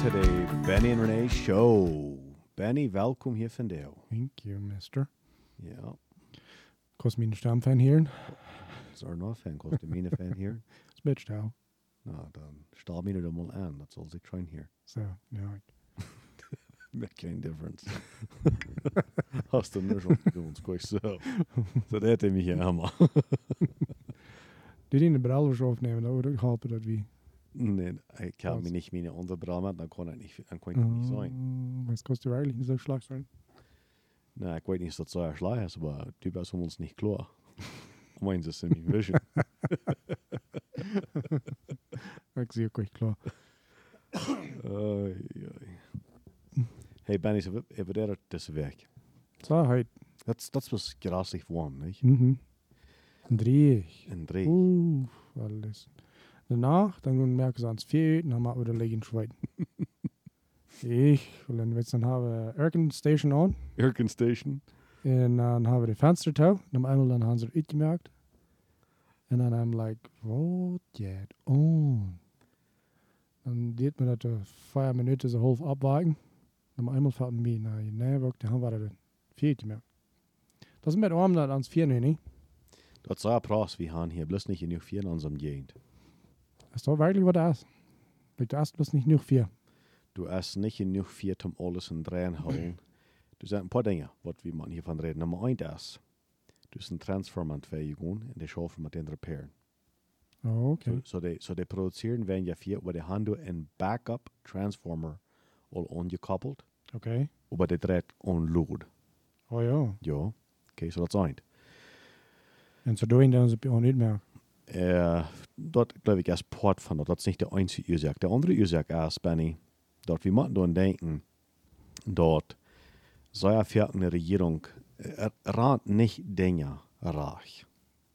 to the Benny and Renee Show. Benny, welkom hier van jou. Thank you, mister. Ja, Kost mijn stem van hier. is er nog fan, kost de mine fan hier? Spitch touw. Nou, dan stel me er mal aan, dat zal ik train hier. So, ja. Make geen difference. Hast du nur schon uns gleich so. So, dat hätte mich ja immer. Die in de browser aufnehmen, dat würde helpen dat wie. Nee, ich Was? mich nicht meine Unterbrille, dann kann ich nicht, dann kann ich nicht sein. Uh, was kost er eigenlijk zo slag zijn? Na, ich weiß nicht, dass das so erschlag ist, aber du bist uns nicht klar. Meins ist nämlich Vision. Ik zie ook echt klaar. Hey Benny, so, wat er deze week? Zo, heit. Dat, dat was grassig warm, niet? Mhm. Drie. En drie. Oeh, alles. Danach, dann merken sie ans vier, dann machen wir den Legen schweiden. ich, und dann wird dann haben wir Erken Station on. Aircon station. En dan hebben we de venster touw. Dan eenmaal dan hebben ze het uitgemerkt. En dan I'm like, wat jet on? Dan deed me dat de vijf minuten zo half afwagen. Dan eenmaal valt me naar je neerwerk. Dan hebben we de vier gemerkt. Dat is met arm dat ans vier nu niet. Dat is een prijs, we gaan hier bloß nicht in uw vier in unserem Gegend. Is dat werkelijk wat dat is? Ik de eerste plus niet genoeg vier. Du hast nicht in uw vier zum alles in drehen holen. Du sind ein paar Dinge, was wir man hiervon reden. Nummer eins ist, du hast einen Transformer zwei gehen und die schaffen mit den repairen. Oh, oké. So, so, die, so die produzieren, wenn ja vier, wo die haben du ein Backup Transformer all angekoppelt, Oké. aber die dreht on load. Oh ja. Ja, okay, so das ist eins. En zo doen dan ze het ook niet meer. Äh, dort glaube ich erst Port von dort. Das ist nicht der einzige Ursache. Der andere Ursache ist, Benny, dort wir machen dann denken, dort sei ja eine Regierung äh, rat nicht Dinge reich.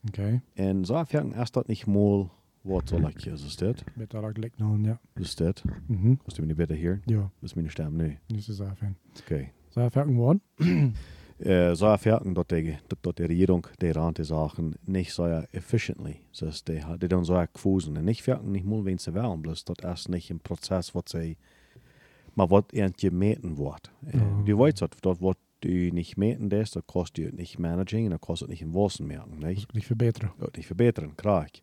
Oké. Und so ja erst dort nicht mal, was soll ich hier, ist das? Ook lekker nog, ja. Ist das? Mhm. Hast du mich nicht besser hier? Ja, Das ist meine Stimme, nee. niet zo zo fijn. Okay. Zo even geworden. Äh, so ja dort die, dort, dort die Regierung, die ran die Sachen nicht so efficiently. Das die, die dann so gefusen. Und nicht fertig, nicht mal, wenn sie wollen, bloß dort erst nicht im Prozess, was sie, mal was irgendwie meten wird. Ja. Du weißt, dort, dort wird du nicht meten, das, da kostet du nicht Managing, und da kostet nicht im Wassen merken, nicht? Niet verbeteren. Dort nicht verbessern, krank.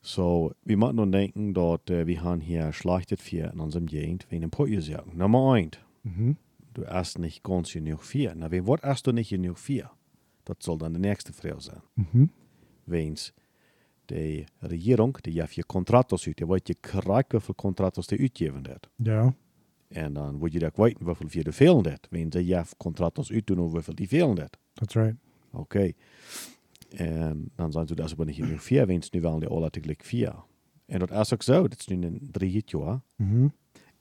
So, wir müssen nun denken, dort, äh, wir haben hier schlachtet vier in unserem Gegend, wegen dem Pottjagen. Nummer eins. Mhm. Du erst nicht ganz genug vier. Na, wenn wat erst du nicht genug vier? Das soll dann die nächste Frage sein. Mhm. Wens die Regierung, die ja vier Kontraktos uit, die weet je krijgt hoeveel Kontraktos die uitgeven dat. Ja. En dan moet je ook weten hoeveel vier de velen dat. Wenn ze ja Kontraktos uitdoen, hoeveel die velen dat. That's right. Oké. En dan zijn ze dat aber nicht genug vier, wens nu wel die alle tegelijk vier. En dat is ook zo, dat is nu een drie jaar. Mhm.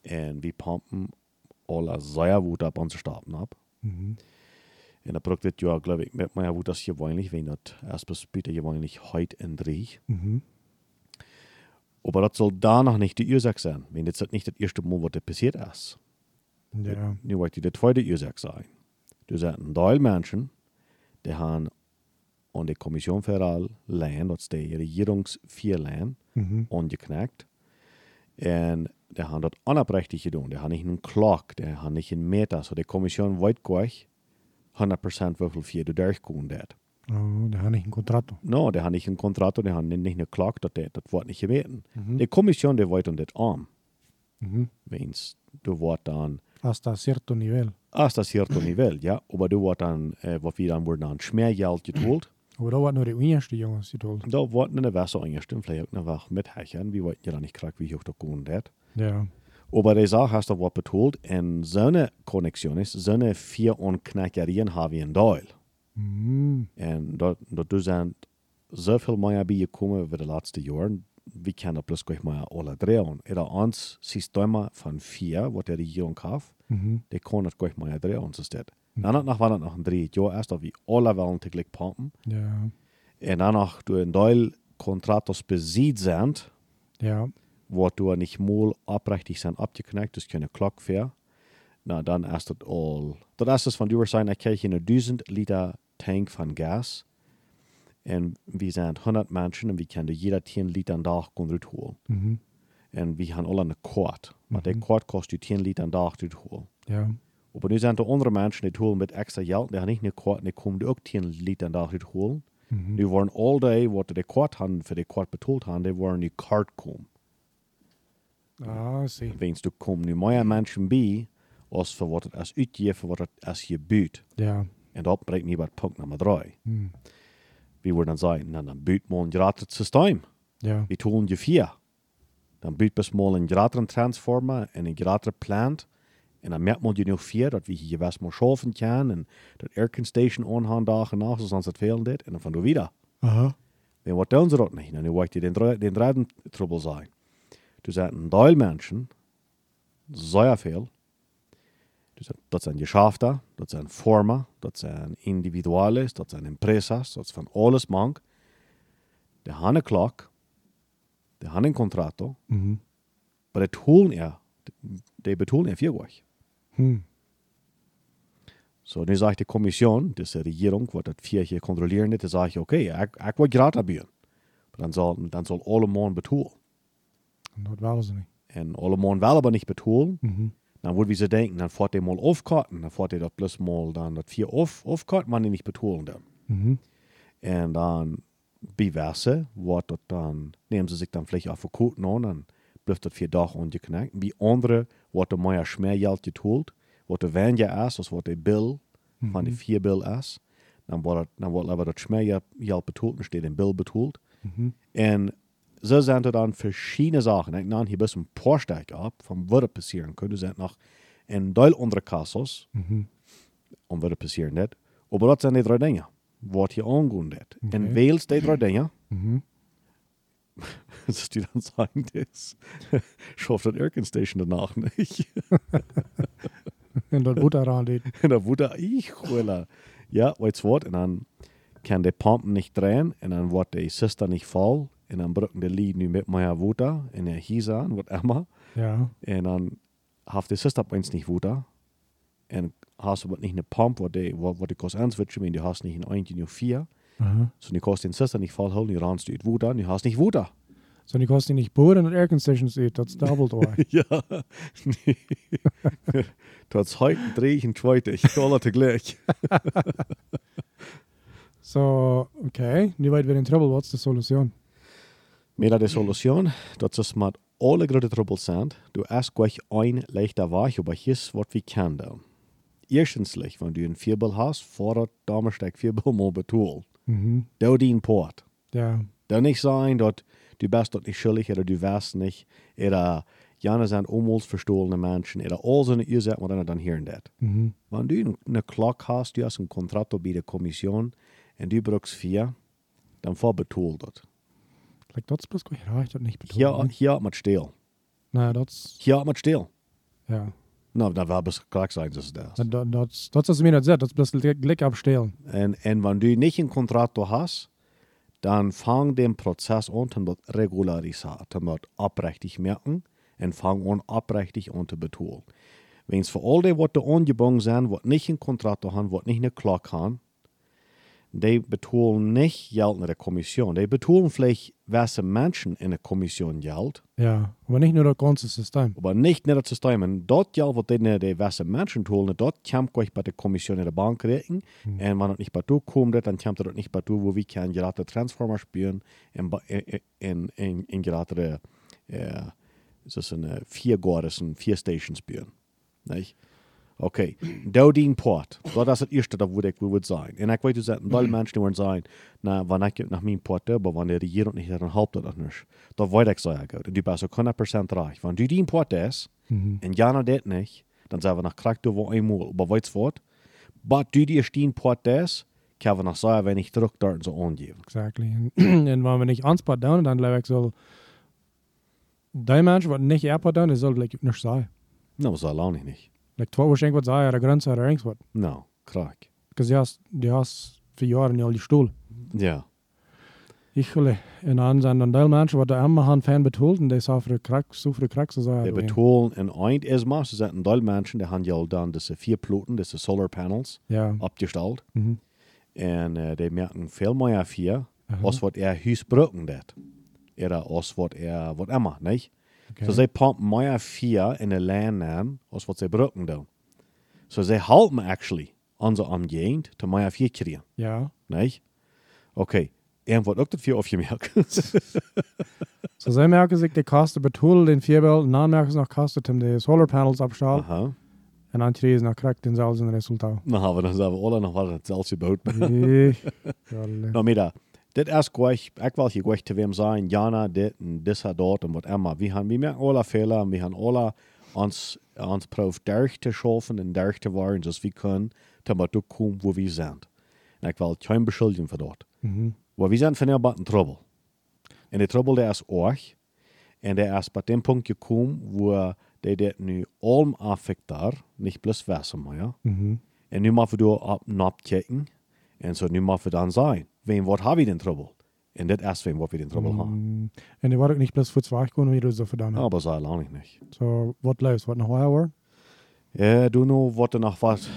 En we pumpen alle sehr gut ab onze staten ab. Mhm. Dat braucht dit jaar, glaube ich, met mij hoe dat gewoonlijk, wenn dat erst bis später gewoonlijk heute in drie. Mhm. Aber das soll danach nicht die Ursache sein, wenn das nicht das erste Mal, was das passiert ist. Ja. Nu wird die die zweite Ursache sein. Du sagst, ein Teil Menschen, die haben an die Kommission für all Land, das ist die Regierungsvierland, Mhm. angeknackt. Und die haben das unabrechtig getan. Die haben nicht einen Clock, die haben nicht einen Meter. So die Kommission weiß gleich 100% wie viel vier du durchkommen wird. Oh, da habe ich ein Kontrakt. No, die haben nicht einen Kontrakt, die haben nicht einen Clock, das, das wird nicht gebeten. Mhm. Die Kommission, die und das arm. Mhm. Wens du wordt dan Hasta cierto nivel. hasta cierto nivel, ja, aber du wordt dan, äh, wat wir dann worden dan Schmergeld getoolt, Aber da war nur die eerste jongens die told. da wordt eine Wasser eingestimmt, vielleicht auch noch mit Hechern, wie wollten ja nicht kriegen, wie hoch der Kuhn dat. Ja. Aber die Sache hast du was betont, und so eine Konnexion ist, so eine vier und Knackerien haben wir in Deul. Mhm. Und dort, dort sind so viel mehr beigekommen über die letzten Jahre, wie kann das bloß gleich mal alle drehen. Oder eins System von vier, was die Regierung hat, Mhm. die kan het gleich mal drehen, so ist das. Danach war das noch ein drei Jahr erst, wie alle wollen täglich pumpen. Ja. Und danach, du in Teil Kontraktos besiegt sind, Ja. wo du nicht mal abrechtig sind abgeknackt, das keine Glock fair. Na, dann erst das all. Das erste ist von du sein, ich kriege eine 1000 Liter Tank von Gas. Und wir sind 100 Menschen und wir können jeder 10 Liter am Tag holen. Mhm. En we gaan alle. Maar die Mhm. kwart kost je 10 liter dag te holen. Ja. Maar nu zijn er andere mensen die holen met extra geld. Die gaan niet een kwart, die komen ook 10 liter dag te holen. Mhm. Nu worden all day, wat de kwart hadden voor de kwart betaald hadden, die worden nu kart komen. Ah, see. Wens du komen nu meer mensen bij, als voor wat het als uitgeven, voor wat het als je buurt. Ja. En dat brengt me bij punt nummer drie. Mm. We worden dan zeggen, nou, dan buurt man een gratis systeem. Ja. We tun je vier. Dan buurt best mal een gratis transformer en een gratis plant. En dan merkt man je nog vier, dat we hier best mal schaffen kunnen. En dat aircondition aangaan dagen nach, zoals het veel dit. En dan van du wieder. Aha. En wat doen ze dat niet? En nu wordt je den, derde trouble zijn. Dus zijn een deel mensen, zeer veel. Dus dat, dat zijn geschäften, dat zijn firma, dat zijn individuales, dat zijn empresas, dat is van alles mank. Die hebben klok, die hebben een contrato, Mhm. maar het holen er, die betoelen er vierweg. Hm. So, nu zegt de commission, dus de regering, wat het vier jaar controleren, die zegt, oké, ik, ik wil gratis bieden. Maar dan zal, dan zal alle man betoelen. En dat willen ze niet. En alle man wel aber niet betoelen. Mhm. Dan wordt wie ze denken, dan fährt hij mal aufkarten, dan fährt hij dat plus mal dan dat vier auf, aufkarten, maar die niet betoelen dan. Mhm. En dan bewijzen, wordt dat dan, nemen ze zich dan vielleicht af voor koeten aan, dan blijft dat vier dagen ongeknakt. Bij anderen wordt er meer smeergeld getoeld, wordt er weniger is, als wordt de bill van die vier bill is. Dan wordt, het, dan wordt aber dat smeergeld betoeld, dan steht een bill betoeld. Mhm. En zo zijn er dan verschillende Sachen. Ik nam hier best een paar Stück ab, von was er passieren könnte. Er sind noch ein Teil andere Kassos, Mhm. um was er passieren net. Aber das sind die drei Dinge, was hier angehen wird. Okay. En wählst die drei Dinge, Mhm. dass die dann sagen, das schafft das Aircon-Station danach nicht. En dat moet eraan dit. Und dann wurde ich holen. Ja, weit's Wort. Und dann kann der Pumpen nicht drehen. Und dann wird der Sister nicht voll. Und dann brücken die Lied nu mit mehr Wutter. Und der hieß an, was immer. Ja. En dan heeft de sister opeens niet woede. En hast du wat niet een pump, wat de, wat, wat de kost aanswitchen, maar du hast niet een eentje, nu vier. Aha. So nu kost den sister niet volhouden, nu ranst du het woede, nu hast niet woede. Så ni kostar nicht boden und Airconditions ut, dat is dubbelt or. ja, nee. Dat is heute drie en tweede, ik alle tegelijk. Så, okej. Nu vet vi in trouble, what's the solution? Maar de solution, dat is met alle grote troubles zijn, du erst gleich ein leichter Weg, aber hier wat we kan doen. Erstenslich, wenn du een vierbill hast, fordert Damersteig vierbill mal Mhm. Du dien Port. Ja. Dan nicht sein, dass du bist dort nicht schuldig oder du weißt nicht, oder jene sind umweltverstohlene Menschen, oder all so eine Ursache, was dann hier und dort. Mhm. Wenn du eine Clock hast, du hast ein Kontrakt bei der Kommission, und du brauchst vier, dann vorbetont das. Like, dat is plus goed. Ja, ik dat niet Hier, bedoeld. hier hat man still. Nee, dat is, Hier hat man still. ja. Nou, dan wel best klaar zijn, dat is dat. Dat, dat, dat, is- dat is mir net zet, dat is gelijk abstelen. En, en wenn du nicht ein Kontrakt hast, dann fang den Prozess an, dann wird regularisiert, dann wird abrechtig merken und fang an, abrechtig an zu betonen. Wenn es für all die, was da angebunden sind, was nicht ein Kontrakt haben, was nicht eine Clock haben, die betonen nicht Geld in der Kommission. Die betonen vielleicht, welche Menschen in der Kommission Geld, Ja, aber nicht nur das ganze System. aber nicht in das System. Und dort Geld, was die, die welche Menschen tun, dort kommt gleich bei der Kommission in der Bank reden. Und wenn das nicht bei du kommt, dann kommt das nicht bei du, wo wir können gerade Transformer spielen in, in, in, in gerade äh, ist eine vier Gores und vier Stations spielen. Nicht? Okay, da dien Port. Dat is het eerste dat ik wil zijn. En ik weet dus dat wel mensen die worden zijn, na, wanneer ik naar mijn port heb, wanneer de regering niet dan helpt dat niet. Dat weet ik zeggen. En du bist ook 100% reich. Wenn du dien Port Mhm. en Jana dat niet, dan zijn we nog krijgt du eenmaal. Maar weet je wat? Maar du die dien Port is, kan we nog zeggen, wenn ich terug dort so angeven. Exactly. En, en wenn wir nicht anspart down, dann glaube ich, soll die Menschen, was nicht Airport down, das soll like, nicht sein. Nou, dat is al Like, zwei Uhr was sein, oder Grenze oder irgendwas. Nou, krijg. Because du hast, du hast vier Jahre nicht all die Stuhl. Ja. Ich will, en dan zijn dan deel mensen wat de allemaal gaan fan en voor de krak, zo voor de krak zo zijn. Die betonen en eind is maar, ze zijn een deel mensen, die hebben al dan deze vier ploten, deze solar panels, Ja. opgesteld. Mhm. En uh, die merken veel meer vier, als wat er huis gebruiken dat. Oder als wat er, wat immer, nicht? Okay. So zij pompen meer vier in de aan, als wat zij brücken doen. So zij helpen actually onze omgeving te meer vier krijgen. ja. Nee? Oké. En wat ook dat vier aufgemerkt. So zij merken zich de kosten betoelen den vierbel, en dan merken ze nog kosten om de solarpanels opstellen. Aha. En dan krijgen ze nog correct denzelfde resultaat. Dan hebben we dan zijn we alle nog wel hetzelfde gebouwd. Nee. Ja, le- Nou, mida, dit is gleich, ik wil hier gleich te wem zijn, Jana, dit en dit en dat en wat immer. We gaan, we merken alle Fehler en we gaan alle ons, ons proef derg te schaffen en derg te worden, zoals we kunnen, damit we komen wo we zijn. En ik wil geen beschuldigen voor dat. Mhm. Maar we zijn van heel in trouble. En de trouble der is ook, en der is bij dem Punkt gekomen, wo de dit nu allem affecteert, niet plus wissen meer. Mhm. En nu moeten we door op napkijken. En zo nu moeten we dan zijn. Wem wat hebben we den trouble? En dit is wem wat we den trouble. Mm, En die wordt ook niet plus voor zwaar gewoon wie du so verdammt. Oh. Aber so lange nicht. So, wat leeft? Wat nog hoor? Ja, du nu wat er nog wat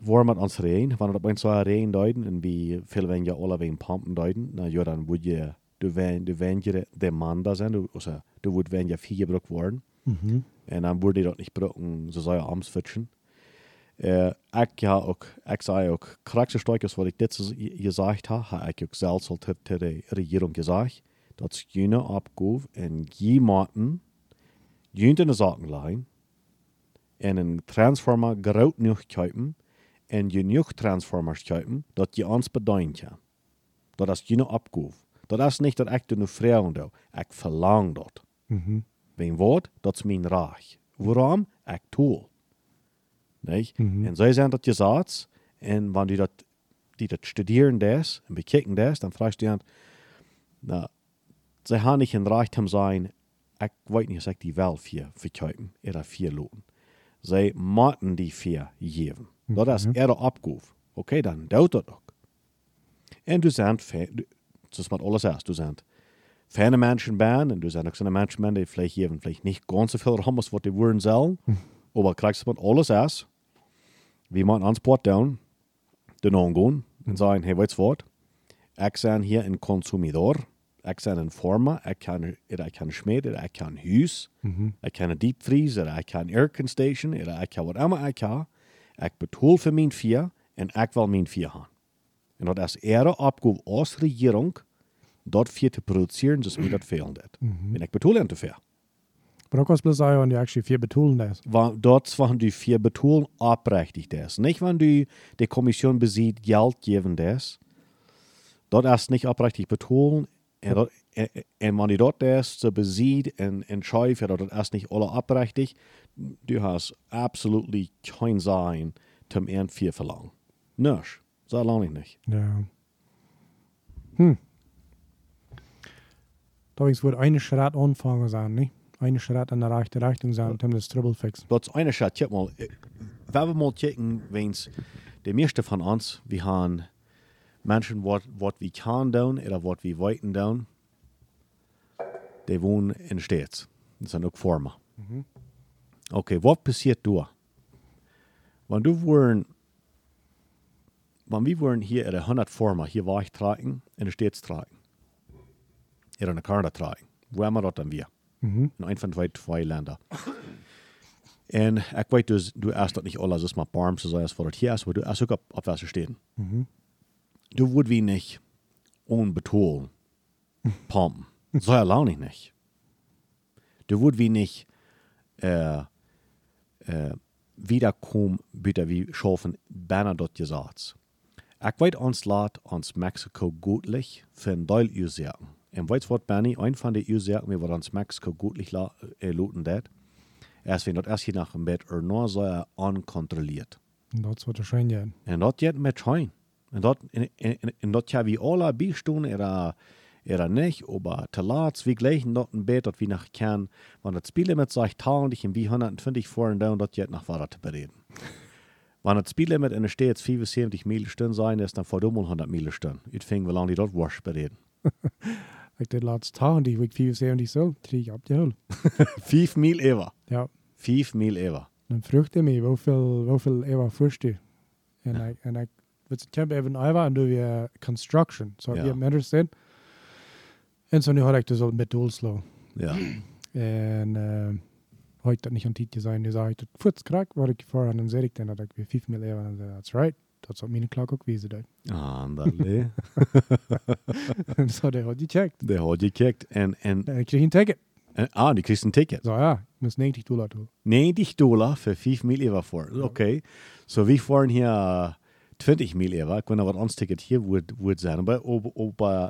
war met ons reen. Wanneer op ons zo reen duiden en wie veel wen je alle ween pampen duiden, nou ja, dan moet je du wen du wen je de man da zijn, du, also, du wordt wen je vier gebruikt worden. Mhm. En dan wordt die dat niet gebruiken, zo zou je arms fitchen. Uh, ik ja ook, ik zei ook, krachtste stukjes wat ik dit zo gezegd heb, heb ik ook zelfs al te, te de regering gezegd, dat ze jene opgave en jemanden, jene in de zaken leggen, en een transformer groot genoeg kopen, en genoeg transformers kopen, dat je ons beduint kan. Dat is jene opgave. Dat is niet dat ik er nu vragen doe, ik verlang dat. Mhm. Mijn woord, dat is mijn recht. Waarom? Ik tool. Nee? Mhm. Zij zijn dat je zat. En wanneer die dat, die dat studeren des en bekijken des, dan vraag je je aan, nou, zij gaan niet in recht om zijn, ik weet niet als ik die wel vier verkopen, oder vier loten. Zij moeten die vier geven. Dat is Mhm. ihre opgave. Oké, dan doet dat ook. En du dat is met alles is, du zijn fijne mensen ben, en du zijn ook zo'n mensen ben die vielleicht geven, vielleicht nicht ganz so viel als wat die worden sollen, mit alles is, wie man ans Port down, de non gaan, en zeggen, hey, weet je wat, ik ben hier een consumidor, ik ben een forma, ik kan, ik kan smeden, ik kan huis, Mhm. ik kan een diepvriezer, ik kan aircondition, ik kan wat immer ik kan, ik betaal voor mijn vier, en ik wil mijn vier gaan. En dat is ihre opgave als regering, dat vier te produceren, zoals mir dat fehlen dat. En ik betaal hen te veel. Plus sagen, wenn die actually vier betoelen das. Dort waren die vier betoelen oprechtig des. Nicht, wenn du die Kommission besieht, Geld geben des. Dort ist nicht oprechtig betoelen. En, dat, en, en wanneer dort des so besieht en, en scheuft, dat ist nicht alle oprechtig. Du hast absolut kein Sein zum Ehren vier verlangen. Nisch. So lange nicht. Ja. Hm. Da wohl eine Schritt anfangen sein, nicht? Eine Schritt in der rechten Richtung sein, um das Trouble fixen. Dat is Schat. Kijk mal, eh, wenn wir mal checken, wens de meeste van ons, we gaan mensen wat, wat we kan doen, oder wat we weten doen, die wohnen in de States. Dat zijn ook vormen. Mhm. Oké, wat passiert door? Want du worden, want we worden hier in de 100 vormen hier weg tragen, in de States tragen. In Kanada tragen. Wo immer dat dan weer? Mhm. in een van de twee landen. En ik weet dus, du erst dat niet alles is maar zu sein, als voor het hier is, maar du erst ook op, op Wasser stehen. Mhm. Du würd wie nicht unbetonen pumpen. So erlaune ich nicht. Du würd wie nicht äh, äh, wiederkommen, bitte wie schaffen, Banner dort gesagt. Ich weiß uns laat uns Mexiko gutlich für ein Teil Ursachen. Und du was, Benny? Ein von den Ursachen, wir uns Mexiko gutlich la, äh, looten dat, erst wenn das erst hier nach dem Bett er nur so er unkontrolliert. Und das wird schön gehen. Jet met schijn. En dat, en, en, en dat ja wie alle bijstoen, era, era nicht, aber te laat, wie gleichen dort ein Bett, dat wie nach kann, wenn das Spiel mit sich tausend und wie 120 vor und down, dat jet nach Fahrrad zu bereden. wenn das Spiellimit in der Stadt 75 Meilen sein ist, dann vor dumm 100 Meilen Stunden. Ich fing, wie lange die dort wasch bereden. Ich den laatste Tag, die Week 74 so, krieg ich ab die Hölle. 5 Mil ever. Ja. 5 Mil ever. Dan vroeg hij mij hoeveel, hoeveel eeuwen voorst u? En ik, en ik, ik heb even eeuwen en doe je construction. Zo, Ja. je hebt interessant. En zo nu had ik dus al met doelslo. Ja. En uh, heute dat niet aan het zijn. Dus hij het voets krak, wat ik voor en dan zei ik dan dat ik weer 5 mil even en zei that's right. Dat is op mijn klok ook wezen dat. Ah, dat nee. En zo, die had die checkt. De had je kijkt. En, en, ik kreeg een ticket. en, ah, die kreeg een ticket. Zo ja, ik moest 90 dollar toe. 90 Dollar für 5 Mil über vor. Okay. So wie fahren hier äh, 20 Mil über. Können wir uns Ticket hier wird, wird sein. Aber ob, äh,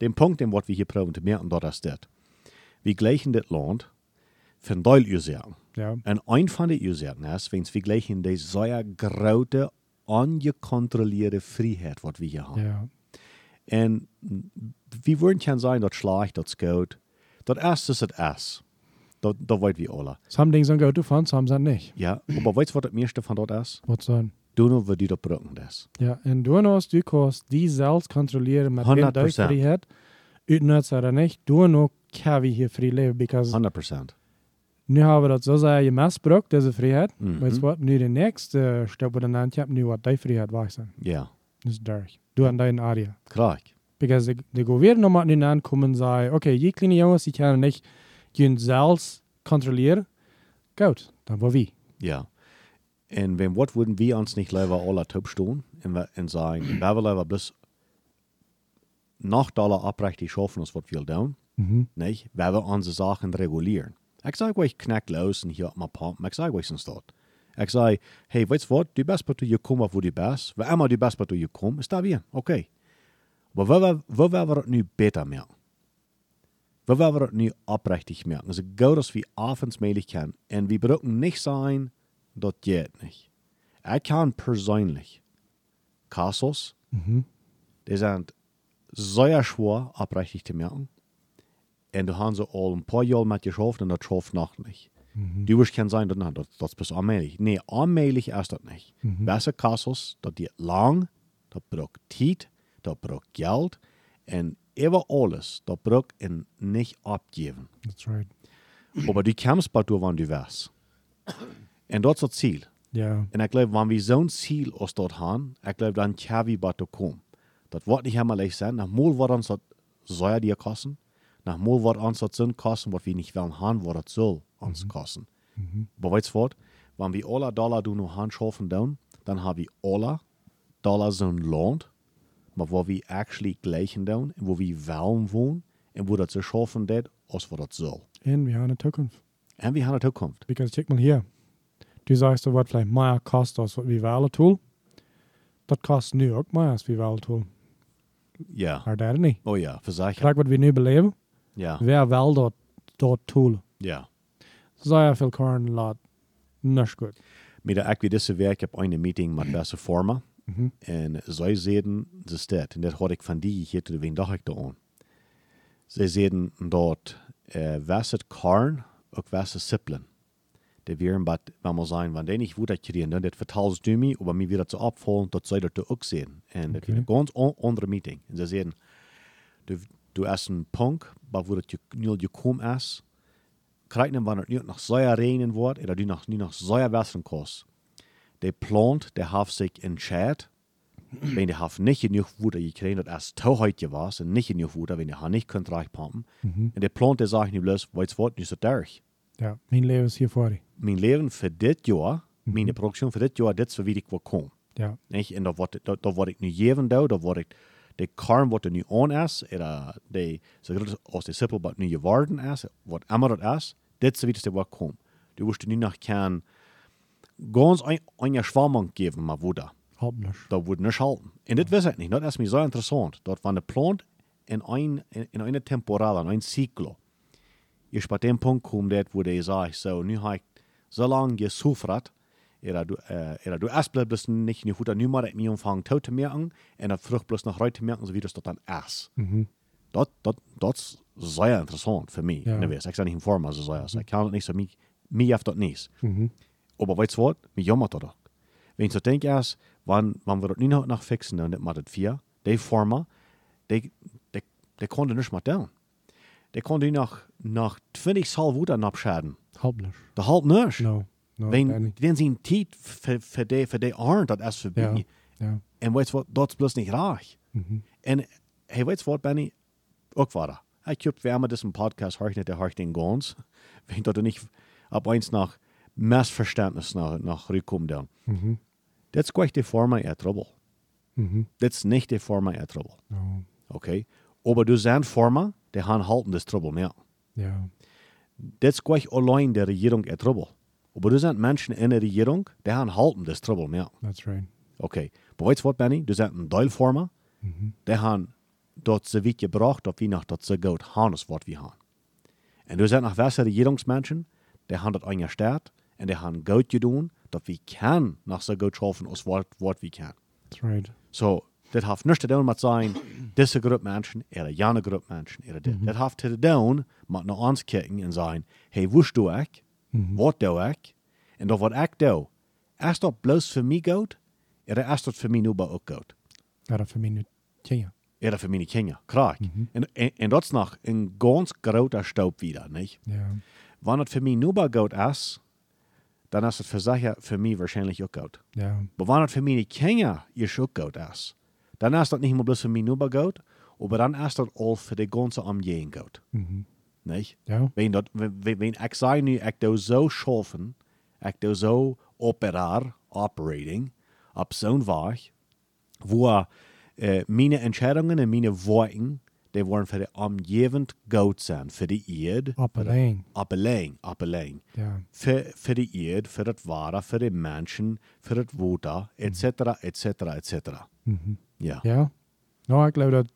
den Punkt, den wir hier proben zu merken, dort ist das. Wir gleichen das Land von Ursachen. Ja. Und ein von den Ursachen ist, wenn wir gleichen die sehr große, ungekontrollierte Freiheit, was wir hier haben. Ja. En wie würden kan zijn dat slecht, dat goed. Dat erste is het S. Dat, dat weten we alle. Some things sind gut gefahren, some sind nicht. Ja, aber weißt du, was das meiste von dort ist? Was dann? Du nur, wie die da brücken das. Ja, en du noch, du kannst die selbst kontrollieren mit 100%. deiner Freiheit. Utnyttja det nicht. Du noch kan vi hier fri leva, because 100%. Nu har vi det så säga ju missbruk, diese Freiheit. Mhm. Weißt du was? Nu den nächste Stopp oder dann, ich hab nu wat die Freiheit war sein. Ja, Das ist durch. Du an deinen Area. klar. Because de, de går weer nochmal nu ankommen und sagen, okay, die kleine Jungs, die können nicht gehen selbst kontrollieren. Gut, dann war wie. Ja. En wenn wat würden wir uns nicht lieber alle top stehen und, und sagen, wir wollen lieber bloß nach Dollar abrechtig schaffen, als was wir tun. Mhm. Nicht? Wir wollen unsere Sachen regulieren. Ich sage euch, knack los und hier auf mein Pump. Ich sage euch sonst dort. Ich sage, hey, weißt du was? Du was du hier kommst, wo du bist. Wer immer du was du hier kommst, ist da wir. Okay. Aber wo, werden wir das nu besser merken? Wo werden wir das nu abrechtig merken? Also, gut, dass wir abends möglich können. Und wir brauchen nicht sein, das geht nicht. Ich kann persönlich Kassos, Mhm. die sind sehr schwer abrechtig zu merken. Und du hast sie all ein paar Jahre mit geschafft und das schafft noch nicht. Mhm. Du wirst kein sein, dass das, das bist allmählich. Nee, allmählich ist das nicht. Mhm. Besser Kassos, das geht lang, das braucht Zeit, das braucht Geld und über alles, das braucht ein nicht abgeben. That's right. Aber du kommst bei du, wann du wärst. Und das ist das Ziel. Ja. Und ich glaube, wenn wir so ein Ziel aus dort haben, ich glaube, dann können wir dir kommen. Das wird nicht einmal leicht sein. Nach mal wird uns das Säuer dir kosten. Nach mal wird uns das Sinn kosten, was wir nicht wollen haben, was das soll uns kosten. Aber weißt du was? Wenn wir alle Dollar du noch handschaffen tun, dann haben wir alle Dollar so ein Land, aber wo wir actually gleichen und wo wir wollen wohnen, und wo das so schaffen wird, als was das soll. Und wir haben eine Zukunft. Und wir haben eine Zukunft. Because check mal hier. Du sagst, wat vielleicht mehr kostet als wir wählen tun. Das kostet nu ook meer als wir wählen tun. Ja. Maar dat niet. Oh ja, verzeichern. Kijk wat we nu beleven. Ja. Wer wel dat, dat tun. Ja. Sehr viel Korn laat. Nicht gut. Mit der diese Werk heb eine Meeting mit beste Forma. Mhm. En zij zeiden, ze staat, en dat had ik van die hier wen dacht ik daar aan. Zij zeiden dat uh, was het karn, ook was het sippelen. Die wären wenn man sagen, wenn die nicht gut kriegen, dann das vertalst du mir, aber mir wieder zu abfallen, das soll das auch sehen. Und das Okay. wird ein ganz an, andere Meeting. Und sie sagen, du, du hast einen Punkt, wo das nur gekommen ist, krijgen wanneer het nu nog zeer regenen wordt, en dat nu nog, nu nog zeer wasseren kost. De plant, de heeft zich entscheidt, wenn die heeft niet genoeg woede gekregen, dat es te heute was, en niet genoeg woede, wenn die haar niet kunt reichpumpen. Mhm. En de plant, die zegt nu bloß, wat, nu is het erg. Ja, mijn leven is hier voor die. Mijn leven voor dit jaar, Mhm. mijn productie voor dit jaar, dit is wie ik wil komen. Ja. Niet? En dat wordt, dat, dat wordt ik nu geven doe, dat wordt ik, de karm wat er nu aan is, en de, groot als de sippel wat nu geworden is, wat immer dat is, dit is wie het wat komt. Du wirst nu nog kan ganz ein, ein Schwarmung geben, mal woda. Halb nicht. Da würde nicht halten. Und das weiß ich nicht. Das ist mir so interessant. Dort war eine Plant in, ein, in, in einer Temporale, in einem Zyklo. Ich bei dem Punkt kommt, wo der sagt, so, nu habe ich so lange gesuffert, oder du, äh, oder du erst bleibst nicht, nicht gut, nu mal mir anfangen, tot zu merken, und dann Frucht bloß noch zu merken, so wie das dort dann ist. Mhm. Das, das, das ist sehr interessant für mich. Ja. Ja. Ich sage nicht in Form, also, so, also ich kann das nicht so, mich, mich auf das nicht. Mhm. Aber weißt du was? Mir jammert das. Wenn ich so denke, erst, wann, wann wir das nicht noch, fixen, dann macht das vier, die Former, die, die, die konnte nicht mehr tun. Die konnte nach, nach 20 Salvuten abschaden. Halb nicht. Das halt nicht. No. No, dat wenn, niet. wenn sie Zeit für, für die, für die Arm, das ist vorbei. Ja. Und weißt du was? Das ist bloß nicht reich. Mhm. En hey, weet wat, Benny? Ook waar. ich glaube, wer immer diesen Podcast nicht, der hört den ganz. Wenn dort nicht ab eins nach Missverständnis nach, nach rückkommen dann. Mhm. Das ist gleich die Form ihr Trouble. Mhm. Das ist nicht die Form ihr Trouble. Oh. Okay? Aber du sind Formen, die haben halten das Trouble mehr. Ja. Das ist gleich allein der Regierung ihr Trouble. Aber du sind Menschen in der Regierung, die haben halten das Trouble mehr. That's right. Okay. Aber weißt du was, Benny? Du sind ein Teilformer, Mhm. die haben dort so weit gebracht, dass wir nach dort so gut haben, was wir haben. Und du sind nach welche Regierungsmenschen, die haben das eingestellt und die haben gut getan, dass wir kann nach so gut schaffen, als was was wir können. That's right. So, das hat nichts zu tun mit sein, diese Gruppe Menschen, ihre jene Gruppe Menschen, ihre dit. Das hat zu tun mit nach uns kicken und sagen, hey, wusst du ich? Was du ich? Und das, was ich do, ist das bloß für mich gut? Oder ist das für mich nur auch gut? Ja, für mich nicht. Tja. Oder für meine Kinder, klar. Und, und, und das ist noch ein ganz großer Staub wieder, nicht? Ja. Wenn das für mich nur gut ist, dann ist es für sicher für mich wahrscheinlich auch gut. Ja. Aber wenn das für meine Kinder ihr auch gut ist, dann ist das nicht nur bloß für mich nur gut, aber dann ist das auch für die ganze Umgebung gut. Mhm. Nicht? Ja. Wenn, dat, wenn, wenn ich sage nu, ich do so schaffen, ich do so operar, operating, op zo'n weg, wo äh, meine Entscheidungen und meine Worte, die wollen für die Umgebung gut sein, für die Erde, Op alleen. appellein, appellein. Ja. Für, für die Erde, für das Wahre, für die Menschen, für das Wunder, etc., etc., etc. Ja. Ja. Nou, ik geloof dat.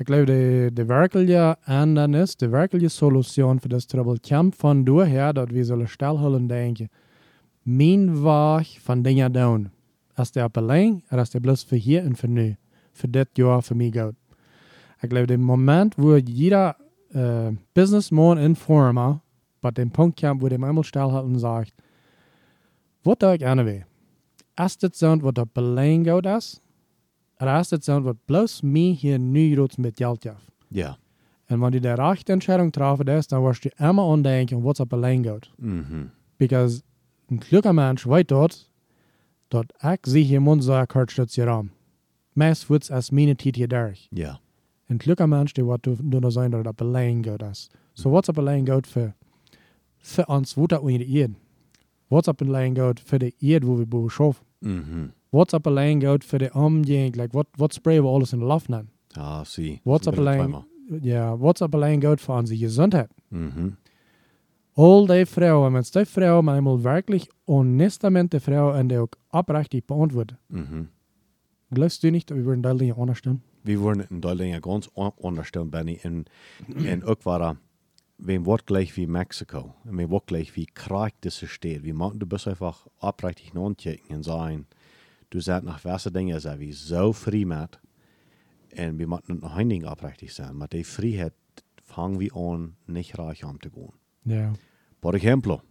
Ik geloof de, de werkelijke aandacht, de werkelijke solution voor dat trouble komt van doorher dat we zullen stilhouden denken. Mijn weg van dingen doen. Als de op alleen, en als de bloos voor hier en voor nu. Voor dit jaar, voor mij goed. Ik geloof de moment wo jeder uh, businessman in Firma bei dem Punkt kommt, wo dem einmal stillhalten sagt, was da ich gerne will. Das so, was is? Oder ist das so, was bloß mir hier rots mit Geld jaft? Ja. Und wenn du die rechte Entscheidung treffen ist, dann wirst du immer andenken, was op alleen geht. Mhm. Because ein kluger Mensch weiß dort, dass ich sie hier muss so kurz stütze ram. Meist wird's als meine Tit hier durch. Ja. Ein kluger Mensch, der wird nur sein, dass op alleen geht. So was op alleen geht für, für uns, wo da in die Erde? Was op alleen geht für die Erde, wo wir wo wir schaffen? Mhm. What's up alleen gaat voor de omgeving, like what, wat sprayen we alles in de nemen? Ah, zie. What's up alleen, ja, what's up alleen gaat voor onze gezondheid? Mhm. All die Frauen, wenn die Frauen einmal wirklich honestamente Frauen und die auch abrechtig beantworten, Mhm. glaubst du nicht, dass wir würden da Dinge understellen? Wir worden in Deutschland ganz on- ondersteund, Benny. En, en ook waren, we wordt gleich wie Mexiko. En we wordt gleich wie Krieg das steht. Wir machen, du bist einfach abrechtig non-checken und sagen, du sagst nach welchen Dingen, sei wie so frei mit. Und wir machen noch ein Ding abrechtig sein. Mit der Freiheit fangen wir an, nicht reich um zu gehen. Ja. Por ejemplo,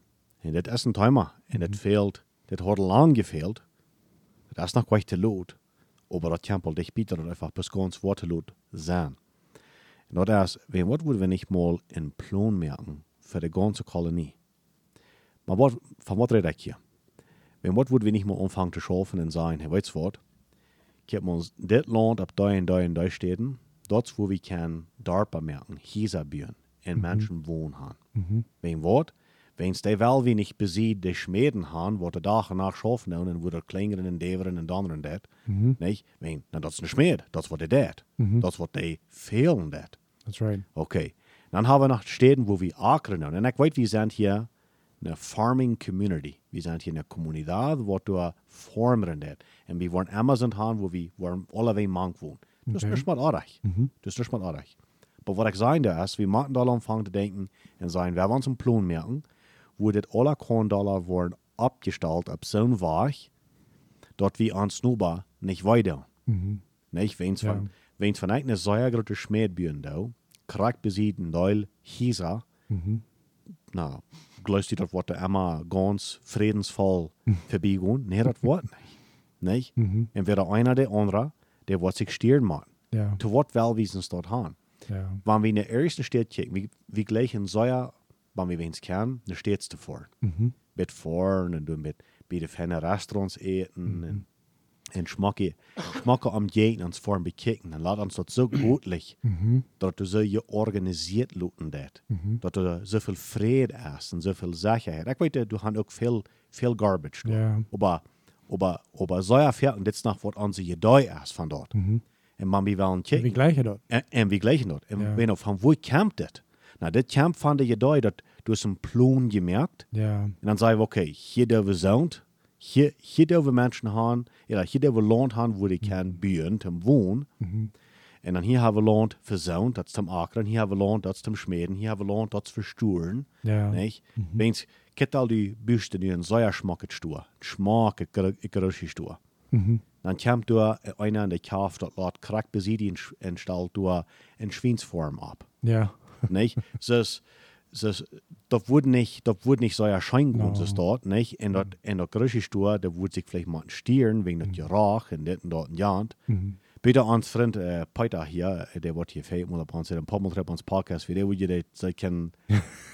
in das ersten Thema, in das fehlt, das hat lang gefehlt, das ist noch gleich zu laut, aber das Tempel dich bietet einfach bis ganz Worte laut sein. Und das ist, wenn was würden wir nicht mal einen Plan merken für die ganze Kolonie? Maar wat, von was rede ich hier? Wenn was würden wir nicht mal anfangen zu schaffen hey, weißt du was? Ich habe uns das Land ab da und da und da Städten, dort wo wir können DARPA merken, Hisa bauen, und Menschen wohnen haben. Mhm. Wenn wat? Wenn es die wel wenig bezieht, die Schmieden haben, wo die Dagen nach schaffen und wo der kleineren und deveren und anderen dat. Mhm. Nee, wenn, na, dat is een schmied, dat is wat die dat. Mhm. Is wat die fehlen dat. That's right. Okay. Dan hebben we nog steden wo wir akeren haben. Und ich weiß, wir sind hier eine farming community. Wir sind hier eine Kommunität, wo du farmeren dat. Und wir wollen Amazon haben, wo wir wollen alle wie mank wohnen. Das ist nicht mal artig. Mhm. Das ist nicht mal artig. Aber was ich sagen da ist, wir machen da anfangen zu denken und sagen, wir wollen uns einen Plan merken, wo das alle Korndollar worden abgestellt auf so einen Weg, dort wir uns nur nicht weiter. Mhm. Nicht, wenn es Ja. von, von einer sehr großen Schmiedbühne da, korrekt besieden, Deul, Hisa, Mhm. na, du, das wird immer ganz friedensvoll vorbeigehen? Nee, das wird nicht. Nicht? Mhm. Und wieder einer der andere, der wird sich stieren machen. Ja. Zu was Wellwiesen dort haben. Ja. Wenn wir in der ersten Stadt kicken, wie, wie gleich in Säuer, wenn wir wenigstens kennen, da steht es davor. Mhm. Mit vorn und du mit bei den feinen Restaurants eten. Und, en schmacke, schmacke am Jegen ans vorn bekijken. En laat ons dat zo goedlich, dat du zo je organisiert looten dat. Dat du zoveel vrede hast en zoveel zekerheid. Ik weet, dat du hast ook veel, veel garbage. dort. Ja. Aber, aber, aber so ja fährt, dit nach wat onze je doi ist von dort. En man wie wel een Wie kicken. gleich dat? En, en wie gleichen dort. Ja. wenn auf von wo campt dit? Na, dit camp van de je doi, dat du hast een Plon gemerkt. Ja. En dan zei we, oké, hier dürfen we Hier, hier dürfen Menschen haben, oder hier dürfen we Land haben, wo die können bauen, zum Wohnen. En dan hier hebben we Land für zoont, dat is zum Akeren. Hier hebben we Land, dat is zum Schmieden. Hier hebben we Land, dat is für Sturen. Ja. Nicht? Wens, kent al die busten nu een zeer schmacket stoer. Schmack, ik rusje stoer. Dan komt door einer in de kaaf dat laat krak besidien en stal door een schwiensvorm ab. Ja. nicht? Das, das, das wurde nicht, das wurde nicht so erscheinen, No. no. dort, nicht? In der, in der Stur, da wurde sich vielleicht mal ein Stieren wegen des Gerach und das und dort und Jant. Peter, uns Freund, äh, Peter hier, äh, der wird hier fehlt, mal uns, ein paar Mal treffen uns Podcast, wie der, wo ihr das können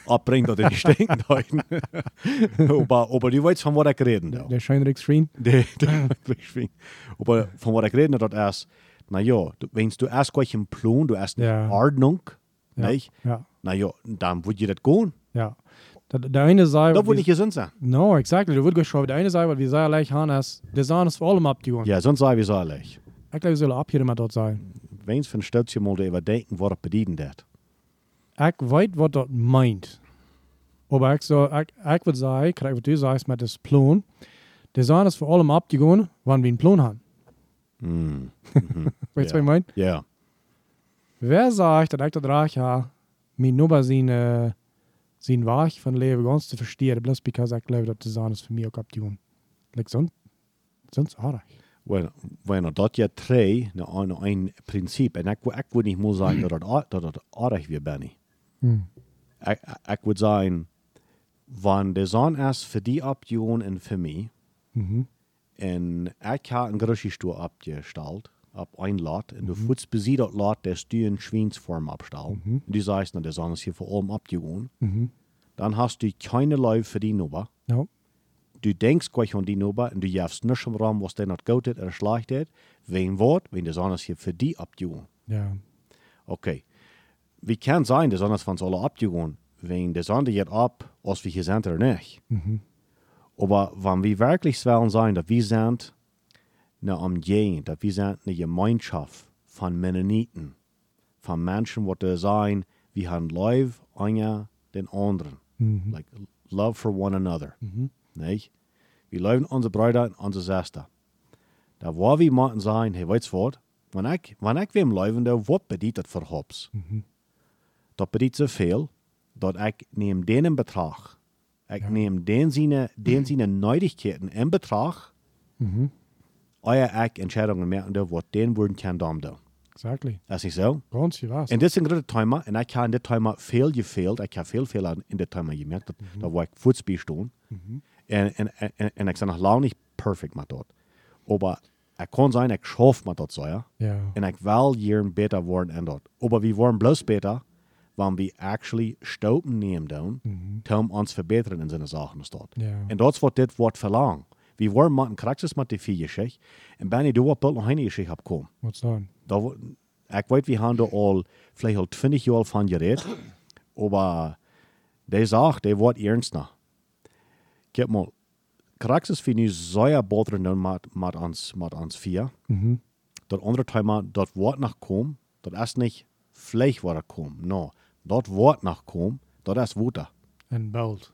abbringen, dass die nicht stinken aber, aber du weißt, von was ich reden, da. Der Scheinrix Screen. Det, det, det Aber von was ich rede, das erst, na ja, du, wenn du erst gleich einen Plan, du erst eine. Ordnung, Ja. nicht? Ja. Na ja, dann würde das gehen. Ja. Der, der eine sei, Dat würde nicht gesund sein. No, exactly. Du würdest schon, der eine sei, weil wir sehr leicht haben, dass der Sahne ist vor allem abgegangen. Ja, sonst sei wie so ehrlich. Ich glaube, wir sollen abhören mit dort sein. Wenn es von Stötzchen mal überdenken, was er bedienen wird. Ich weiß, was das meint. Aber ich, so, ich, ich würde sagen, ich was du sagst mit dem Plan, der Sahne ist vor allem abgegangen, wann wir einen Plan haben. Hm. Weißt du, was ich meine? Ja. Wer sagt, dass ich das reich habe, mir nur bei seinen sein Weg von Leben ganz zu verstehen, bloß because ich glaube, dass der Sahne ist für mich auch abgegangen. Like, sonst, sonst auch reich. Wenn, wenn er dat ja drei, na ein, ein Prinzip, en ik, ik wil niet meer zeggen dat het, dat het aardig weer ben. Hm. Ik, ik wil zeggen, wanneer de zon is voor die option en voor mij, Mhm. en ik heb een grocerystoer opgesteld, op een lot, en du voetst bezien dat lot, der du een schwiensvorm opstellen. Mhm. En du sagst, na, de zon is hier voor allem opgegaan. Mhm. Dann hast du keine Leute für die Nummer. Ja. Du denkst gleich an die Nummer und du jafst nicht im Raum, was der nicht gut ist oder schlecht ist. Wen Wort, wenn das anders hier für die abgegangen. Ja. Okay. Wie kann sein, dass anders von uns alle abgegangen, wenn das andere jetzt ab, als wir hier sind oder nicht. Mhm. Aber wenn wir wirklich wollen sein, dass wir sind eine Umgehung, dass wir sind eine Gemeinschaft von Mennoniten, von Menschen, die da sein, wir haben Liebe einer den anderen. Mhm. Like love for one another. Mhm. Nicht? Wir lieben unsere Brüder und unsere Schwester. Da wo wir machen sein, hey, weißt du was? Wenn ich, wenn ich wem lieben, da was bedeutet für Hobbs? Mhm. Das bedeutet so viel, dass ich nehme den in Betracht. Ich Ja. nehme den seine, den seine Neuigkeiten in Betracht, Mhm. Euer ich Entscheidungen mehr und was den würden kann da da. Exactly. Das ist so. Ganz viel was. Und das ein großer Thema. Und ich habe in dem Thema viel gefehlt. Ich habe viel Fehler in dem Thema gemerkt. Da, da war ich Fußball stehen. Mhm. Und, und, und, und ich bin noch lange nicht perfekt mit dort. Aber es kann sein, ich schaffe mit dort so, ja. Ja. Und ich will hier besser werden in dort. Aber wir wollen bloß besser, wenn wir actually Stauben nehmen, dann, Mhm. um uns verbessern in seine Sachen dort. Ja. Und das wird das Wort verlangen. Einem Charakter mit der vier Geschichte. Und wenn ich da bald noch eine Geschichte abkomme, Was sagen? da, wo- ich weet, wir haben da all, vielleicht al 20 Jahre von geredet, aber die Sache, die wird ernster. Gib mal, Charakter für uns sehr bothern dann mit uns, mit uns vier. Mhm. Das andere Thema, das Wort nach kommen, das ist nicht vielleicht wird er kommen, no. Das Wort nach kommen, das ist Wutter. En belt.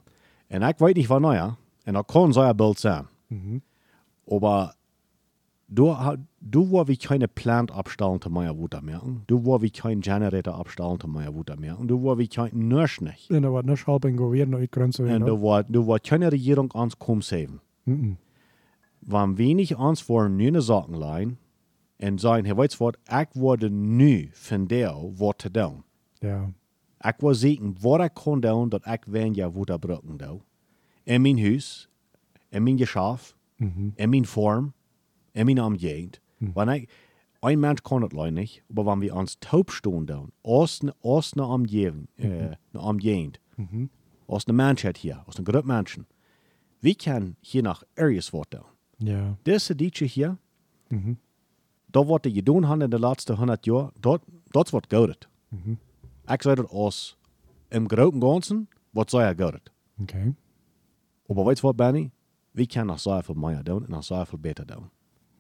Und ich weiß nicht, was neuer, und das kann so ein Bild sein. Mhm. Aber du, du wo wir keine Plant abstellen zu meiner Wutter merken. Du wo wir keinen Generator abstellen zu meiner Wutter merken. Du wo wir keinen Nursch nicht. En dat wordt niet helpen governo uit grenzen. Und du wo, du wo keine Regierung ans kommen sehen. Mhm. Wenn wenig ans vor nüne Sachen leihen und sagen, du was, ich wurde nu von der, was zu tun. Ja. Ich will sehen, was ich kann tun, dass ich wen ja Wutter brücken da. In mein Haus, in mein Geschäft, Mhm. in mijn vorm, in mijn omgeving. Wanneer ik, een mens kan het alleen niet, maar wanneer we ons taub staan doen, als een, als een omgeving, äh, een omgeving, Mhm. als een mensheid hier, als een groep mensen, wie kan hier ergens wat doen? Ja. Deze dietje hier, Mhm. Dat wat je gedaan hebben in de laatste 100 jaar, dat, dat is wat goud. Mhm. Ik zei dat als im großen Ganzen, wat zou je goud. Okay. Aber weet je wat, Benny? We kunnen nog zoveel meer doen en nog zoveel beter doen.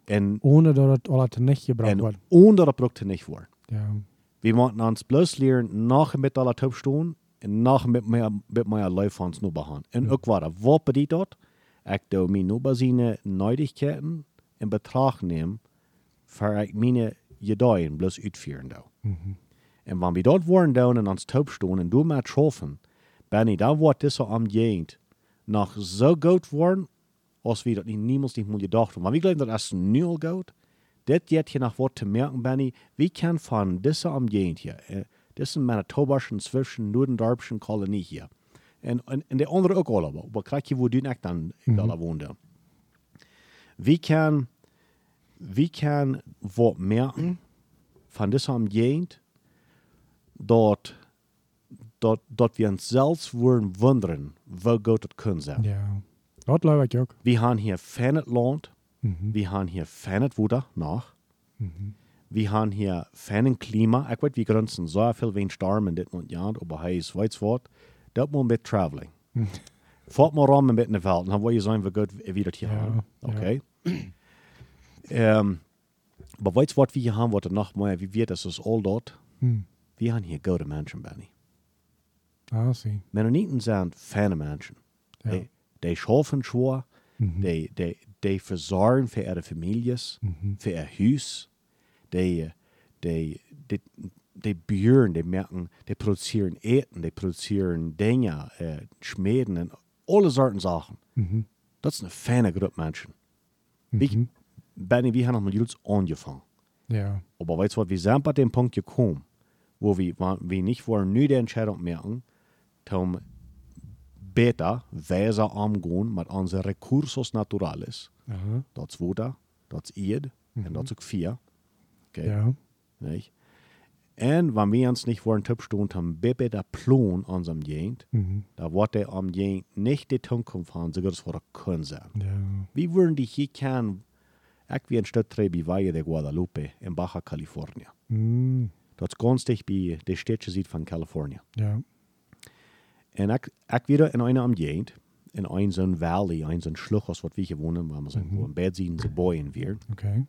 En, Ohne dass das alles nicht gebraucht en wird. ohne dat het nicht wordt. Ja. We moeten ons bloos leren nach met alle topstoen en nach met meer, met meer lijf van ons nu behan. En ook wat, wat bedoelt dat? Ik doe mijn nubazine neidigkeiten in betracht neem, voor ik mijn gedaien bloos uitvoeren doe. Mhm. En wanneer we dat worden doen en ons topstoen en doe met troffen, ben ik dan wordt deze ambiënt nog zo goed worden, als we dat niet niemals niet moeten gedacht hebben. Maar we geloven dat als nu al goed, dit jet je nog wat te merken, Benny, wie kan van deze ambiënt hier, eh, deze Manitobaschen, Zwischen, Nordendorpschen kolonie hier, en, en, en de andere ook allemaal, wat krijg je voor doen ik dan, ik Mhm. mm woonde. Wie kan, wie kan wat merken van deze ambiënt, dat, dat, dat we ons zelfs worden wonderen, hoe goed het kan zijn. Ja. Das glaube ich auch. We gaan hier fan het land, Mhm. we gaan hier fan het nach, Mhm. we gaan hier fan het klima. Ik weet, we grenzen zo veel ween storm in dit jaar, maar hij is weet wat, dat moet met traveling. Mhm. Vaart maar om met de veld, dan wil je zijn we goed wie dat hier Ja, hebben. ja. Oké. Ehm, maar weet je wat we hier hebben, wat er nog meer, wie weet, dat is al dat. Hm. We gaan hier gute mensen, Benny. Ah, zie. Mennonieten zijn fijne mensen. Ja. Die, die schaffen schwor, Mhm. die, die, die verzorgen voor ihre families, Mhm. für ihr Haus. Die, die, die, die buren, die merken, die produzieren eten, die produzieren Dinge, äh, Schmieden und alle Sorten Sachen. Mhm. Das ist eine feine Gruppe Menschen. Ich- Mhm. Benny, wir haben noch mal angefangen. Ja. Aber weißt du was, wir sind bei dem Punkt gekommen, wo wir, wir nicht wollen, nur die Entscheidung merken, um besser, weiser umgehen mit unseren Recursos naturales. Aha. Dat is Woda, dat is Erd en dat is ook vier. Okay. Ja. Nicht? En wanneer we ons niet voor een tip stond, dan bebe der Plan aan zijn jeent, Mhm. da wordt er am jeent niet de toekomst van, so das voor kunnen zijn. Ja. Wie würden die hier kennen, ik wie een stad bij Valle de Guadalupe in Baja California. Mhm. Dat is ganz dicht bij de stedje ziet van California. Ja. En ik, ik weer in een jeent, in een zo'n valley, een zo'n schluchos, wat we hier wonen, waar we zijn, wo een bed zien, ze boeien weer. Okay.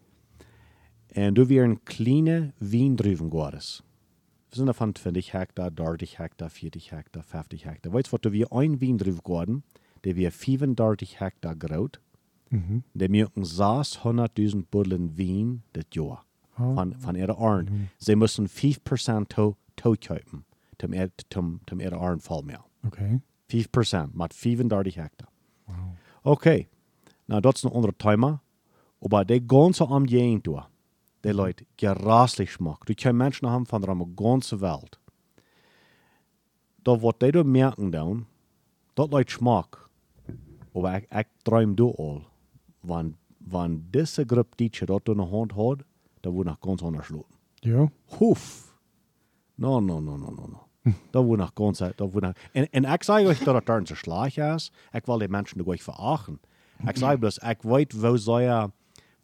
En du weer een kleine Wiendruvengoordes. We zijn van 20 hectare, 30 hectare, 40 hectare, 50 hectare. Weet je wat, du weer een Wiendruvengoorden, die weer 35 hectare groot, Mhm. die maken 600.000 Buddeln Wien dit jaar. Oh. Van, van ihre Arn. Mhm. Sie müssen 5% to, to kaufen, zum, er, zum, zum ihre Arn voll mehr. Okay. 5% mit 35 hectare. Wow. Okay, nou dat is een thema. Maar de ganze ambiente door, die Leute geraslich schmack. Du kannst Menschen haben von der ganzen Welt. Da wat die merken dan, dat Leute schmack. Aber ich, ich träum du all. Wenn, wenn diese Gruppe Deutsche dort in der Hand hat, da wird noch ganz anders schlucken. Ja. Huf. No, no, no, no, no, no. Dat wordt nog ganz, dat wordt nog, en, en ik zei euch dat daar een slag is. Ik wil die mensen de euch verachten. Ik zei bloß, ik weet wo zou je,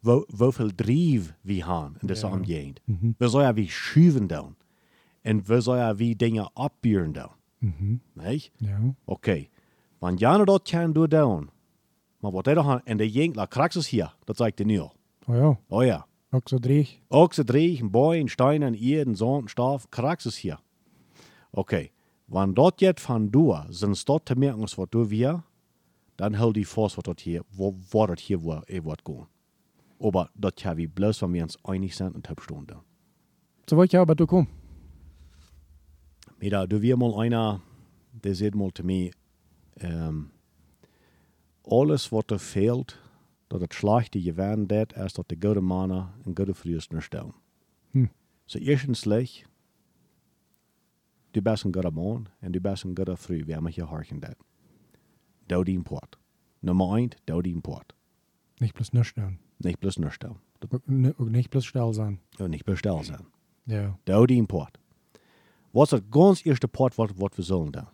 wo, hoeveel drief we hebben in deze Ja. Mhm. We zou je wie schuiven doen. En we zou je wie dingen opburen doen. Mhm. Niet? Ja. Oké. Want Jan dat kan doen doen. Maar wat hij dan gaan, en de jenkla kraxes hier, dat zei ik de nu al. Oh ja. Oh ja. Ook zo drie. Ook ze drie, boy, steinen, ierden, zand, staf, kraxes hier. Okay. Wenn dort jetzt von du, sind dort was du wir, dann hält die Force, was dort hier, wo, wo dort hier, wo er wird gehen. Aber dort ja wie bloß, wenn wir uns einig sind und halb Stunde. So wollte ich aber du komm. Mira, du wir mal einer, der sagt mal zu mir, ähm, alles, was dir fehlt, dat het slechte je werden dat, is dat de goede mannen en goede vrienden staan. Hm. So eerstens, du bist een goede man en du bist een goede vrouw, wie mag je harken dat. Doe die poort. Nummer 1, doe die poort. Nicht bloß stellen. Nicht bloß ook nicht bloß still sein. Und nicht bestel zijn. Ja. Doe die poort. Wat is het ganz eerste poort wat, wat we zullen doen?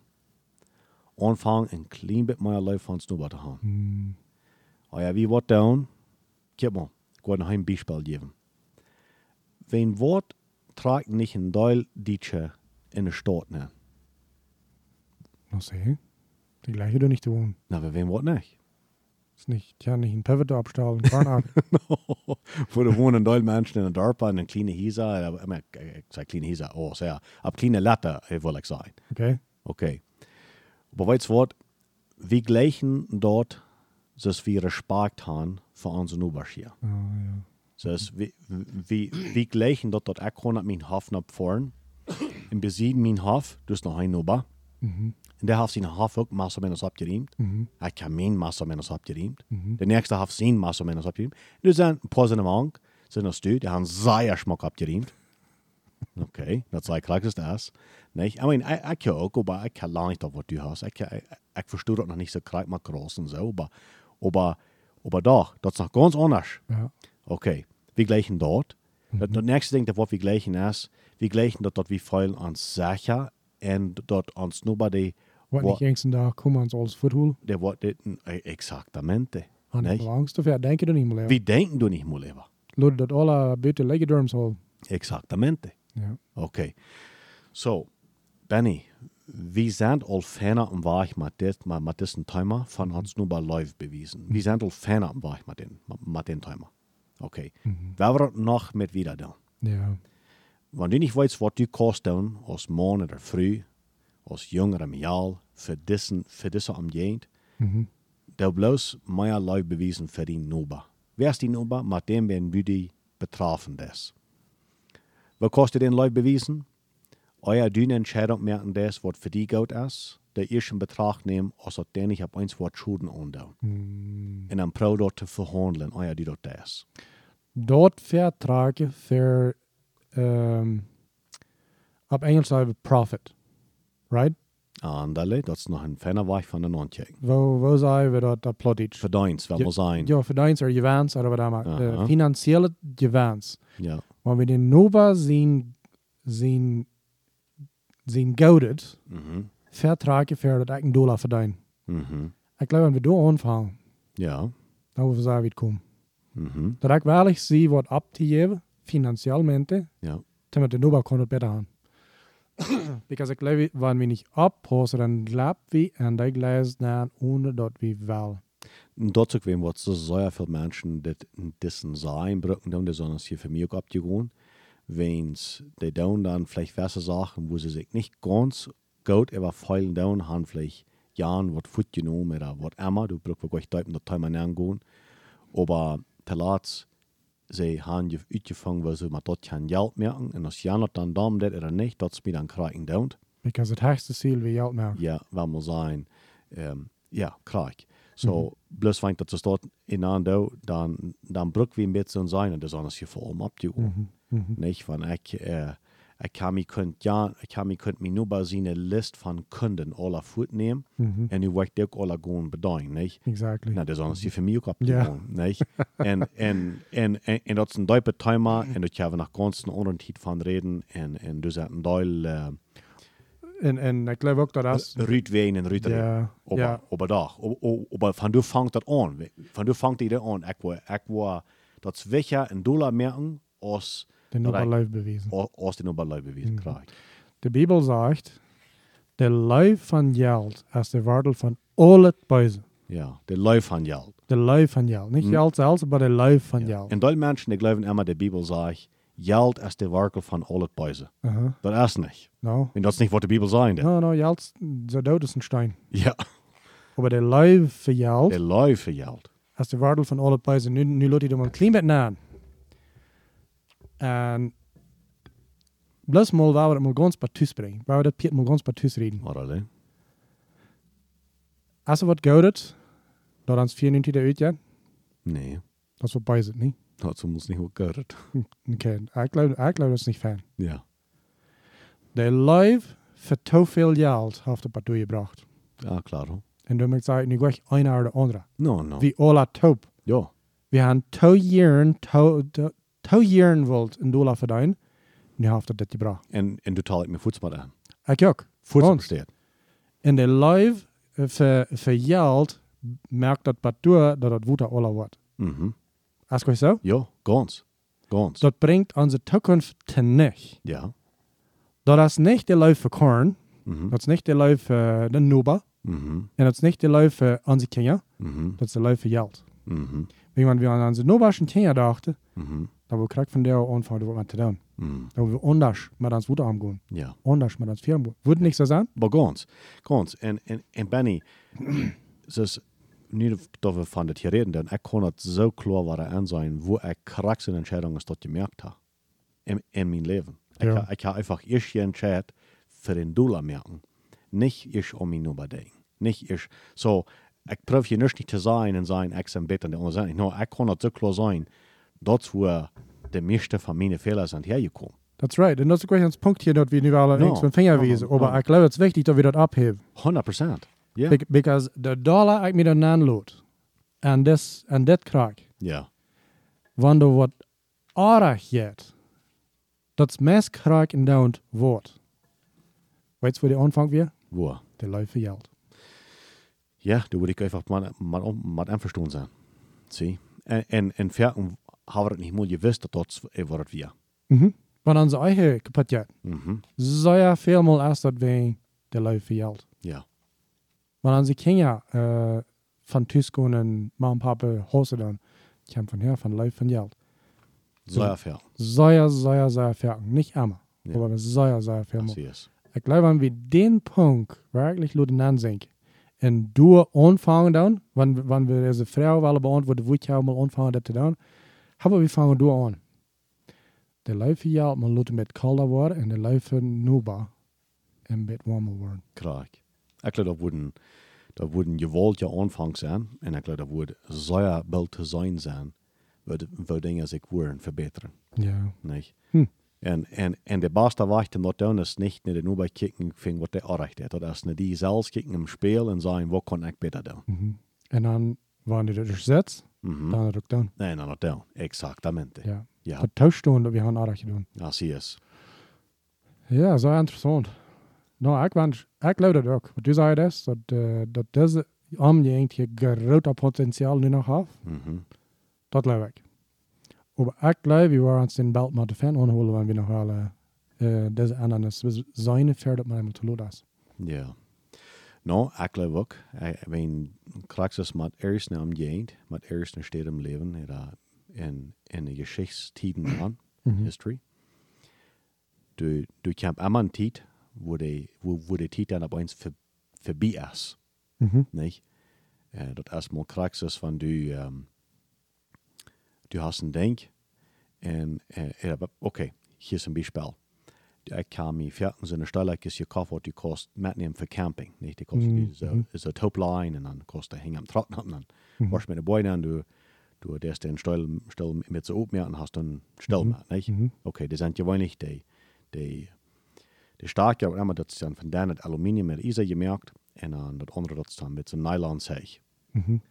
Aanvang een klein bit meer leven van snoeber te gaan. Hm. Oh ja, wie wat doen? Kijk maar. werde noch ein Beispiel geben. Wenn Wort trägt nicht ein Deul Dietsche in der Stadt, ne? Noch sehen. Die gleiche du nicht tun. Na, aber wen Wort nicht? Ist nicht, ja, nicht ein Pivot abstellen, Kornag. Voor de wonen Deul Menschen in der en een kleine Hisa, ich meine, ich sage kleine Hisa, oh, sehr, ab kleine Latte, will ich sagen. Okay? Okay. Aber weißt du? Wir gleichen dort, dass wir Respekt haben für unsere Nachbarn. Oh, ja. Dus we, we, we gleichen dat dat ik gewoon mijn hof naar voren. En bezien mijn hof, dus nog een oba. Mhm. En der heeft zijn hof ook massa menos opgeriemd. Mhm. Ik heb mijn massa menos opgeriemd. Mhm. De nächste heeft zijn massa menos opgeriemd. Dus zijn een paar zijn am zijn er stu, die hebben zeer schmak opgeriemd. Oké, okay, dat zei klar is das. Nee, I mean, ik, ik ook, maar ik heb lang niet op wat du hast. Ik, ik, ik verstehe dat nog niet zo krijg maar groß en zo, maar, aber, aber doch, dat is nog ganz anders. Ja. Okay, wir gleichen dort. Das, das nächste Ding, das was wir gleichen ist, wir gleichen dort, dort wir feilen ans Sache und dort ans nobody, Wat eens een dag komen ons als voethoel. der wat dit exactamente. Aan de Nee. belangste ver, denk je er niet meer. Wir denken du nicht mal lieber. Lode dat alle buiten leggen dorms al. Exactamente. Ja. Okay. So, Benny, wir sind all ferner am Weg mit, dit, mit, diesem Thema von uns nur bei live bewiesen. Wir sind all ferner am Weg mit dem, mit, dem Thema. Okay. Mhm. Wer wird noch mit wieder da? Ja. Wenn du nicht weißt, was du tun, als Mann oder Frau, als jüngerem Jahr, für diesen, für diese Umgehend, Mhm. der bloß mehr Leute bewiesen für die Nuba. Wer ist die Nuba? Mit dem werden wir die betroffen ist. Was kostet den Leute bewiesen? Euer dünne Entscheidung merken das, was für die gut ist, der ihr schon Betrag nehmen, als ob der nicht ab eins Wort Schulden undown. Mm. Und dann pro dort zu verhandeln, euer die dort das. Dort vertragen für, um, op Engels zeggen we profit. Right? Andale, das ist noch ein feiner Weg von der Noncheck. Wo, wo zeggen we dat, dat plot iets? Verdienst, wer Ja, muss sein. Ja, verdienst er gewens, oder wat dan maar. De Aha. financiële gewens. Ja. Maar we den Nova zien, zien, zien goudet, Mhm. vertragen voor dat ik een dollar verdien. Mhm. Ik geloof, wenn we door aanvangen, Ja. dan we zeggen wie het komt. Mhm. Dat ik wel zie wat op te geven, financiëlmente, Ja. damit der Nova kann es besser haben. Because ich glaube, wenn wir nicht abpassen, dann glaubt wir an die Gleis dann, ohne dort wie will. Und dazu gewesen, was so sehr viele Menschen das diesen sein brücken, dann uns hier für mich abgegangen. Wenn die down dann vielleicht gewisse Sachen, wo sie sich nicht ganz gut überfallen down haben, vielleicht Jahren was Foot genommen oder was immer, du brauchst wirklich deuten, Thema nicht angehen. Aber telatz, sie haben je uitgefangen, weil sie mit dort kein Geld merken. Und als Jan dann darum das oder nicht, das mir dann kriegen down. Because het höchste Ziel wie Geld mehr. Ja, wel moet zijn. Um, ja, krijg. So, bloß wenn das dort in Ando, dann, dann brück wie ein bisschen sein und das alles hier vor allem abgehoben. Mhm. Mhm. Nicht, wenn ich, äh, ich kann mich könnt, ja, mich könnt mir nur bei seine List von Kunden aller Foot nehmen Mhm. und ich möchte auch alle gehen bedeuten, nicht? Exactly. Na, das ist hier für mich auch Ja. nicht? Und, und, und, und, und das ist ein deutscher Thema und ich habe nach ganz anderen Zeit von reden und, und du sagst ein Deul, äh, En, en ik geloof ook dat als... Ruud ween en Ruud reden. Ja, Aber, ja. aber doch, aber, aber von du fängt das an. Von du fängt die an. Ich war, ich war, das welcher ein Dollar merken, als, de dat Nova ik- Leif bewezen. als den Oberlei bewiesen Mhm. kriegt. De Bibel zegt, de Leif van geld is de waarde van al het buizen. Ja, der Lauf von Geld. De Leif van geld. Niet Mhm. geld zelfs, maar de Leif van Ja. geld. En die Menschen, die glauben immer, die Bibel sagt, Geld ist der Werkel von allen Beisen. Uh-huh. Das ist nicht. Nou, Und das ist nicht, was die Bibel sagt. no, no, geld, zo dood is een steen. Ja, Maar de Leif van geld... der Lauf für Geld. als de waarde van alle prijzen. Nu, nu loopt hij er maar een klein beetje aan. En plus mal waar we het maar bij thuis brengen. Waar we dat Piet maar bij thuis reden. Oder alle? Als er wat goudet, dat ons 94 uit, ja, Nee, dat is wat bij zit, niet? dazu muss nicht gut gehört. Oké, ik geloof, dat is niet fijn. Ja, De live voor te veel geld heeft het bij gebracht. ja, klar. En dan moet ik zeggen, nu ga ik een naar de andere. No, no. Wie alle top. Ja, We hebben te jaren, jaren wilt een dollar verdienen. Nu heeft het dit gebracht. en, en du talet mir Futsmat an. Ik ook. Ons. steht. In de live voor geld merkt dat Batur dat het woede alle wordt. Mhm. Ask euch so? Ja, ganz. Ganz. Das bringt unsere Zukunft nicht. Ja. Dat is niet de lui voor korn. Mhm. Dat is niet de lui voor de Nuba. Mhm. En dat is niet de lui voor onze kinderen. Mhm. Dat is de lui voor geld. Mhm. Wenn wir an unsere Nubaschen kinderen dachten, Mhm. Dan wil ik van der anfangen, wat te doen. Mhm. Dan wil we anders met ons voeten omgaan. Ja. Anders met ons firma. Wordt niet zo zijn? Maar ganz, ganz. En, en, en Benny, dus nu dat we van dit hier reden, kon het zo klaar waren aan zijn, wo ik krasse Entscheidungen tot gemerkt heb. In, in mijn leven. Ik, Ja. ha- ik heb einfach eerst geentscheid für den Dollar merken. Nicht ich um mich nur denken. Nicht ich. So, ich probiere hier nicht zu sein und sein, ich bin besser und der andere sein. No, ich kann das so klar sein, dort wo die meiste von meinen Fehlern sind hergekommen. Is right. En dat is ook een punt hier dat we nu alle No. links van vinger wezen. No, no. Maar ik geloof het is wichtig dat we dat opheven. 100 Prozent. Ja. Be- Because de dollar ik me dan aanloot. En dit, en dit krijg. Ja. wanneer wat aardig gaat, dat is meest krijg en down wordt. Weet je waar de aanvang weer? Wo? De lui voor geld. Ja, da würde ich einfach mal, mal, mal einverstanden sein. Sie? En, en, en Ferken haben wir nicht mal gewusst, dass das eh, was wir. Mhm. Want onze eigen kapot gaat. Mhm. Zo veel meer als dat wij de lui geld. Ja. Want onze kinderen uh, van thuis gaan en mama en papa huizen dan, komen van her van lui van geld. Sehr fair. Zeer, zeer, zeer veel. Niet allemaal. Ja. Veel meer. Sie ist. Ik geloof aan wie den Punkt wirklich laten aanzinken. En door aanvangen dan, wanneer wanneer we deze vrouw willen beantwoorden, wat jou mal aanvangen dat te doen, hebben we vangen door aan. De luifen jou maar laten met kalder worden en de luifen nuba en met warmer worden. Klar. Ich glaube, da wurden, da wurden gewollt ja Anfang sein. Und ich glaube, da wurde sehr bald zu sein sein, würde, wo Dinge sich wurden verbessern. Ja. Nicht? Hm. En, en, en de beste wachten wat doen is niet naar de nu bij kijken van wat hij erreicht heeft. Dat is naar die zelfs kijken im Spiel en zeggen, wat kan ik beter doen. Mhm. En dan, wanneer je zit, Mhm. dan het ook doen. Nee, no, no, doen. Exactamente. Ja. Ja, Vertauscht doen dat we gaan aardig doen. así es. Ja, zo interessant. Nou, ik, wens, ik geloof dat ook. Wat u zei is, dat, uh, dat deze omgeving grote potentiaal nu nog heeft. Mhm. Dat geloof ik. Maar ik geloof, we waren ons den belt met de fan aanholen, wanneer we nog wel uh, uh, deze ananas zijn verder hem te doen is. Ja. No, ik geloof ook. Ik ben krachtens met eerst naar omgeend, met eerst naar steed im leven, er in, in de geschichtstiden aan, Mhm. history. Du, du kamp een tijd, wo de, wo, wo de tijd dan op eens ver, voorbij is. Mhm. nicht? Äh, das erstmal es, wenn du, ähm, du hast ein Denk und, äh, okay, hier ist ein Beispiel. Ich kann mir viertens in der Stelle gekauft, was die kostet mitnehmen für Camping, nicht? Mhm, so, mhm. ist eine Topline und dann kostet hängen am Trockner und dann du mit den Beinen an, du, du, der ist den Stall mit so oben und hast dann Stall Mhm, nicht? Okay, die sind gewöhnlich die, die, die starke, aber immer das dann von denen Aluminium mit Isa gemerkt und dann das andere das dann mit so Nylon Seich. Mhm.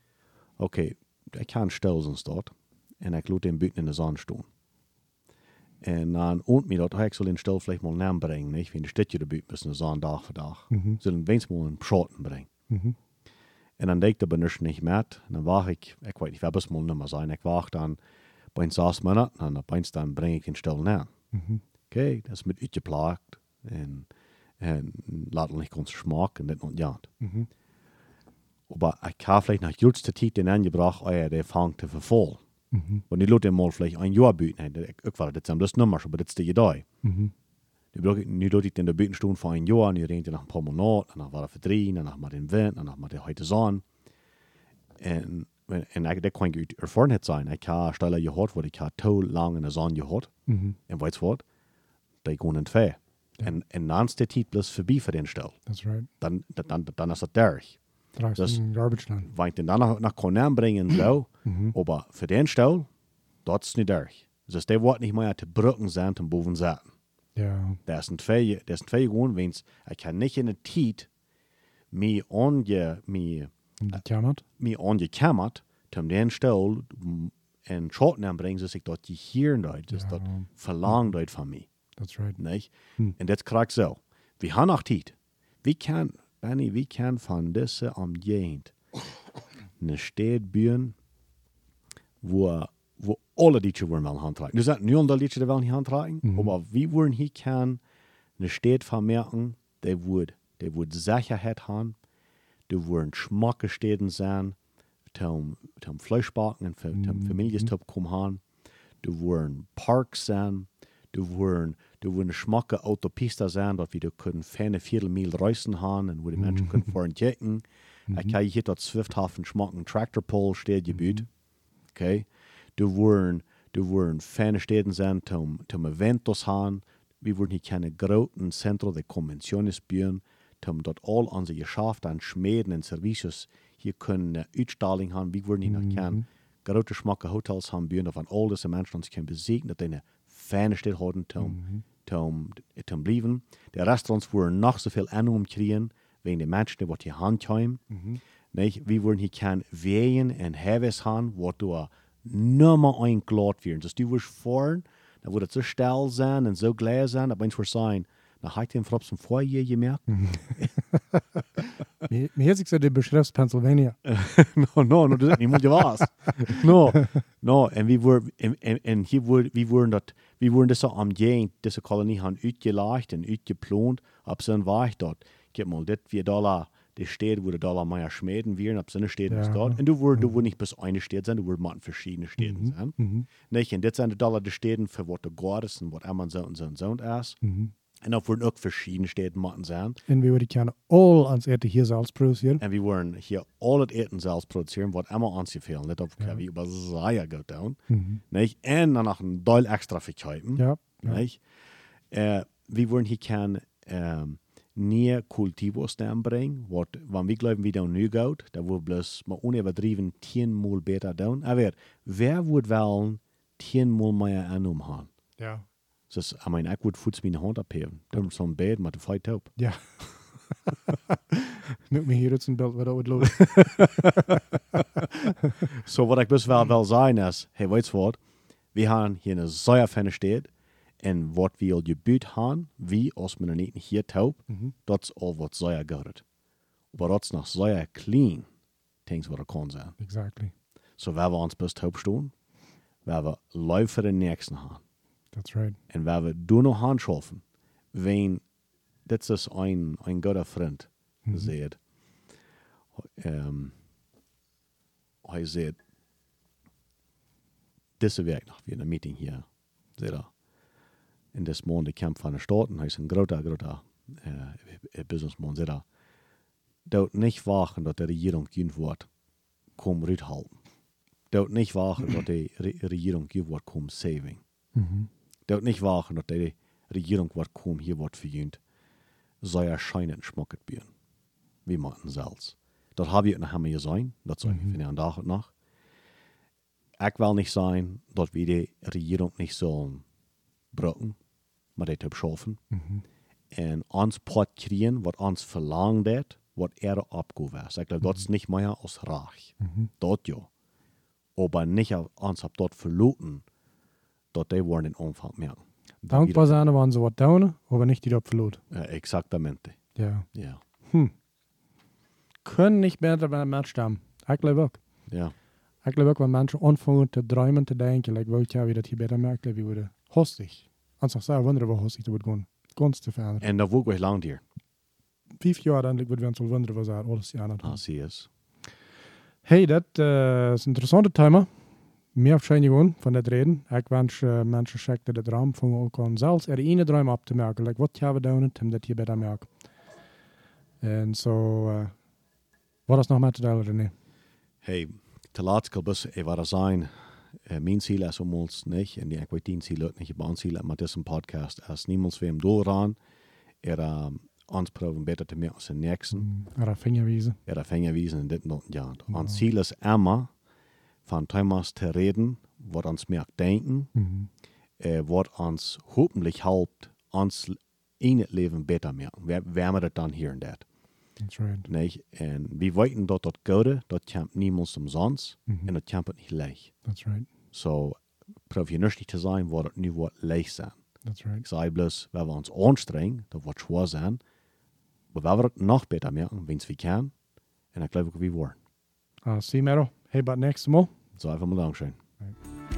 Okay, ik kan stil zijn dort en ik laat hem buiten in de zon staan. En dan ont mir dat, ik zal in stil vielleicht mal naam brengen, nicht? Wenn die Städte da buiten bis in de zon dag voor dag. Mhm. Zullen wenigstens mal einen Schotten brengen. Mhm. En dan deed ik de benus niet met. En dan wacht ik, ik weet niet, wer bis mal nimmer sein. Ik wacht dan bij zes minuten en dan bij dan breng ik den stil naam. Mhm. Okay, das ist mit ich geplagt. En, en laat niet ganz Geschmack und das und ja. Mhm. Aber ich habe vielleicht nach jüngster Zeit den angebracht, oh ja, der fängt zu verfallen. Mhm. Und die Leute mal vielleicht ein Jahr bieten. Hey, war das das Nummer, aber das ist die Idee. Mhm. Die Leute in der Bieten stehen vor ein Jahr, und die reden nach ein paar Monaten, danach war er verdrehen, danach mal den Wind, danach mal der heute Sonne. Und, und ich, das kann ich Erfahrung sein. Ich habe Stelle gehört, wo ich habe so lange in der Sonne gehört. Mhm. Und weißt du was? Die gehen in zwei. Ja. Und, und dann ist der Titel bloß vorbei für den Stelle. That's right. Dann, dann, dann ist das durch. Das- in Garbage ich den dann nach, nach Konan bringen, so, Mhm. aber für den dort ist nicht durch. Das der wird nicht mehr zu Brücken sein, zum Boven sein. Ja. Das sind zwei, das sind zwei Gründe, wenn ich kann nicht in der Zeit mich ange, mich, kamer. mich angekammert, zum den Stelle mm, in Schotten anbringen, dass ich dort hier dort, das Ja. dort verlangt dort von mir. That's right. Nicht? Hm. Und das kriegt so. Wir haben auch Zeit. Wie kann, Benny, wie kann von dieser Umgehend eine Stadt bauen, wo wo alle Liedje worden wel handreiken. Dus dat nu al Liedje er wel niet handreiken, Mhm. aber wie worden hier kann eine Stadt vermerken, der wird, der wird Sicherheit haben, der werden Schmacke Städten sein, zum, zum Fleischbacken und für, zum Mhm. Kommen haben, der werden Parks sein, der werden, der werden Schmacke Autopista sein, dort wir da können ferne Viertelmil reisen haben und wo die Menschen können fahren checken. Ich kann hier dort Swifthafen Schmacken Tractorpole steht gebiet. Okay. Du worden, du worden fijne steden zijn om, om eventos gaan. We worden hier keine großen Zentren der Konventionen bouwen, om dort all onze Geschäfte an Schmieden und Services hier können uh, Uitstrahlung haben. Wir worden hier noch keine große Schmacke Hotels haben bouwen, of an all diese Menschen uns können besiegen, dass eine fijne Stadt haben, um, um, um bleiben. Die Restaurants worden noch so viel Einnahmen kriegen, wegen den Menschen, die hier handhaben. Nicht? Wir wollen hier kein Wehen und Heves haben, wo du nummer ein Glot werden. Das du wirst fahren, dann wird es so still sein und so gleich sein, aber wenn wir sein, dann hat den Frops im Vorjahr gemerkt. Mir mir hört sich so der Beschrift Pennsylvania. no, no, no, das ist mal was. No, no, und wir wurden, und, hier wurde, wir wurden dort, wir wurden das so am Jahn, diese Kolonie haben uitgeleicht und uitgeplant, ab so ein war ich dort. Gib mal, das wir Dollar, die Städte, wo die Dollar mehr schmieden werden, ab so eine Städte Ja. dort. Und du wurden, du wurden nicht bis eine Stadt sein, du wurden mal verschiedene Städte sein. Mhm. Nicht, und das sind die Dollar die Städte für was der Gott ist und was immer so und so und so und ist. Mhm. Und dann wurden auch verschiedene Städte machen sein. En we worden kunnen all ans eten hier zelfs produceren. En we worden hier al het eten zelfs produceren, wat immer ons gefehlt. Net op Ja. wie über Seier geht down. Mhm. Nicht? En dan nog een Deil extra verkaufen. Ja, ja. Nicht? Äh, wir wollen hier kein ähm, nie Kultivos bringen, wat, wann wir glauben, wie da nu geht, da wird bloß mal unüberdriven zehnmal besser down. Aber wer wird wollen zehnmal mehr Annum haben? ja. Das ist, ich meine, ich würde futs meine Hand abheben. Dann so ein Bett mit der Fight taub. Ja. Noem me hier uit zijn beeld waar dat lopen. So, wat ik best wel wil zijn is, hey, weet je wat? We hebben hier een zeer fijne stad. En wat we al gebuurd hebben, wie als men niet hier taub, Mhm. dat is al wat zeer goed. Maar dat is nog zeer clean, things wat er kan zijn. Exactly. So, waar we ons best taub staan, waar we live voor de nächsten hebben. That's right. En waar we doen nog handschaffen, wen, dit is een, een goede vriend, Mhm. zegt, um, hij zegt, deze week nog weer een meeting hier, zegt er, in this maand kamp van de staten, hij is een grote, grote uh, businessman, zegt er, dat niet wachten dat de regering geen woord komt uithalten. Dat niet wachten dat de re regering geen woord komt saving. Mhm. Dat niet wagen dat de regering wat kom hier wordt verjunt, zou erscheinen schmocket bieren. Wie maken zelfs. Dat heb je nog helemaal gezien, dat zou Mhm. ik van dag en nacht. Ik wil niet zijn dat we de regering niet zullen breken, maar dit hebben schaffen. Mhm. En ons pot krijgen wat ons verlangt heeft, wat er opgeweest. Ik geloof dat is niet meer als raag. Mhm. Dat ja. Aber nicht uns ab dort verloten, dort die wollen den Umfang merken. Dankbaar zijn we aan ze wat down, maar niet die verloot. Ja, exactamente. Ja. Ja. Kunnen niet beter bij een match. Ik geloof ook. Ja. Geloof ook, wenn mensen anfangen te dromen, te denken, like, wil je wie dat hier beter merkt, wie worden hostig. Als zelf wonderen wat hostig te wordt gaan. Ganz te veranderen. En dat wordt lang hier. Vijf jaar dan wordt we ons al wonderen wat ze alles die aan Ah, zie is. Hey, dat uh, is een interessante thema. Meer waarschijnlijk gewoon van dat reden. Ik wens uh, mensen checken dat raam van ook aan zelfs er ene droom op te merken. Like, wat gaan we doen om dat hier beter merken. En zo, uh, wat is nog met te delen, René? Hey, te laat kan bus waar zijn. Uh, mijn ziel is om ons niet. En die ik weet die ziel niet. Je baan ziel, maar dit is een podcast. Als niemand weer hem doorgaan, er um, ons probeeren beter te merken als de nächsten. Mm, er vingerwijzen. Er de vingerwijzen en dit nog. Ja. Ons ziel is immer van Thomas te reden, wat ons merkt denken. Mm. äh, wat ons hoffentlich helpt, ons in het leven beter merken. We, we hebben het dan hier en dat. That's right. Niet? En we weten dat dat goede, dat komt niemand omsonst Mhm. en dat komt het niet leeg. That's right. So, nüchtern te zijn, wordt het nu wat leeg zijn. That's right. Ik zei bloß, wenn wir uns anstrengen, dat wordt schwer zijn, maar we hebben het nog beter merken, wenn we kunnen. En ik geloof ik, we worden. Uh, see, Mero. Hey, but next. Zo even bedankt zijn. Right.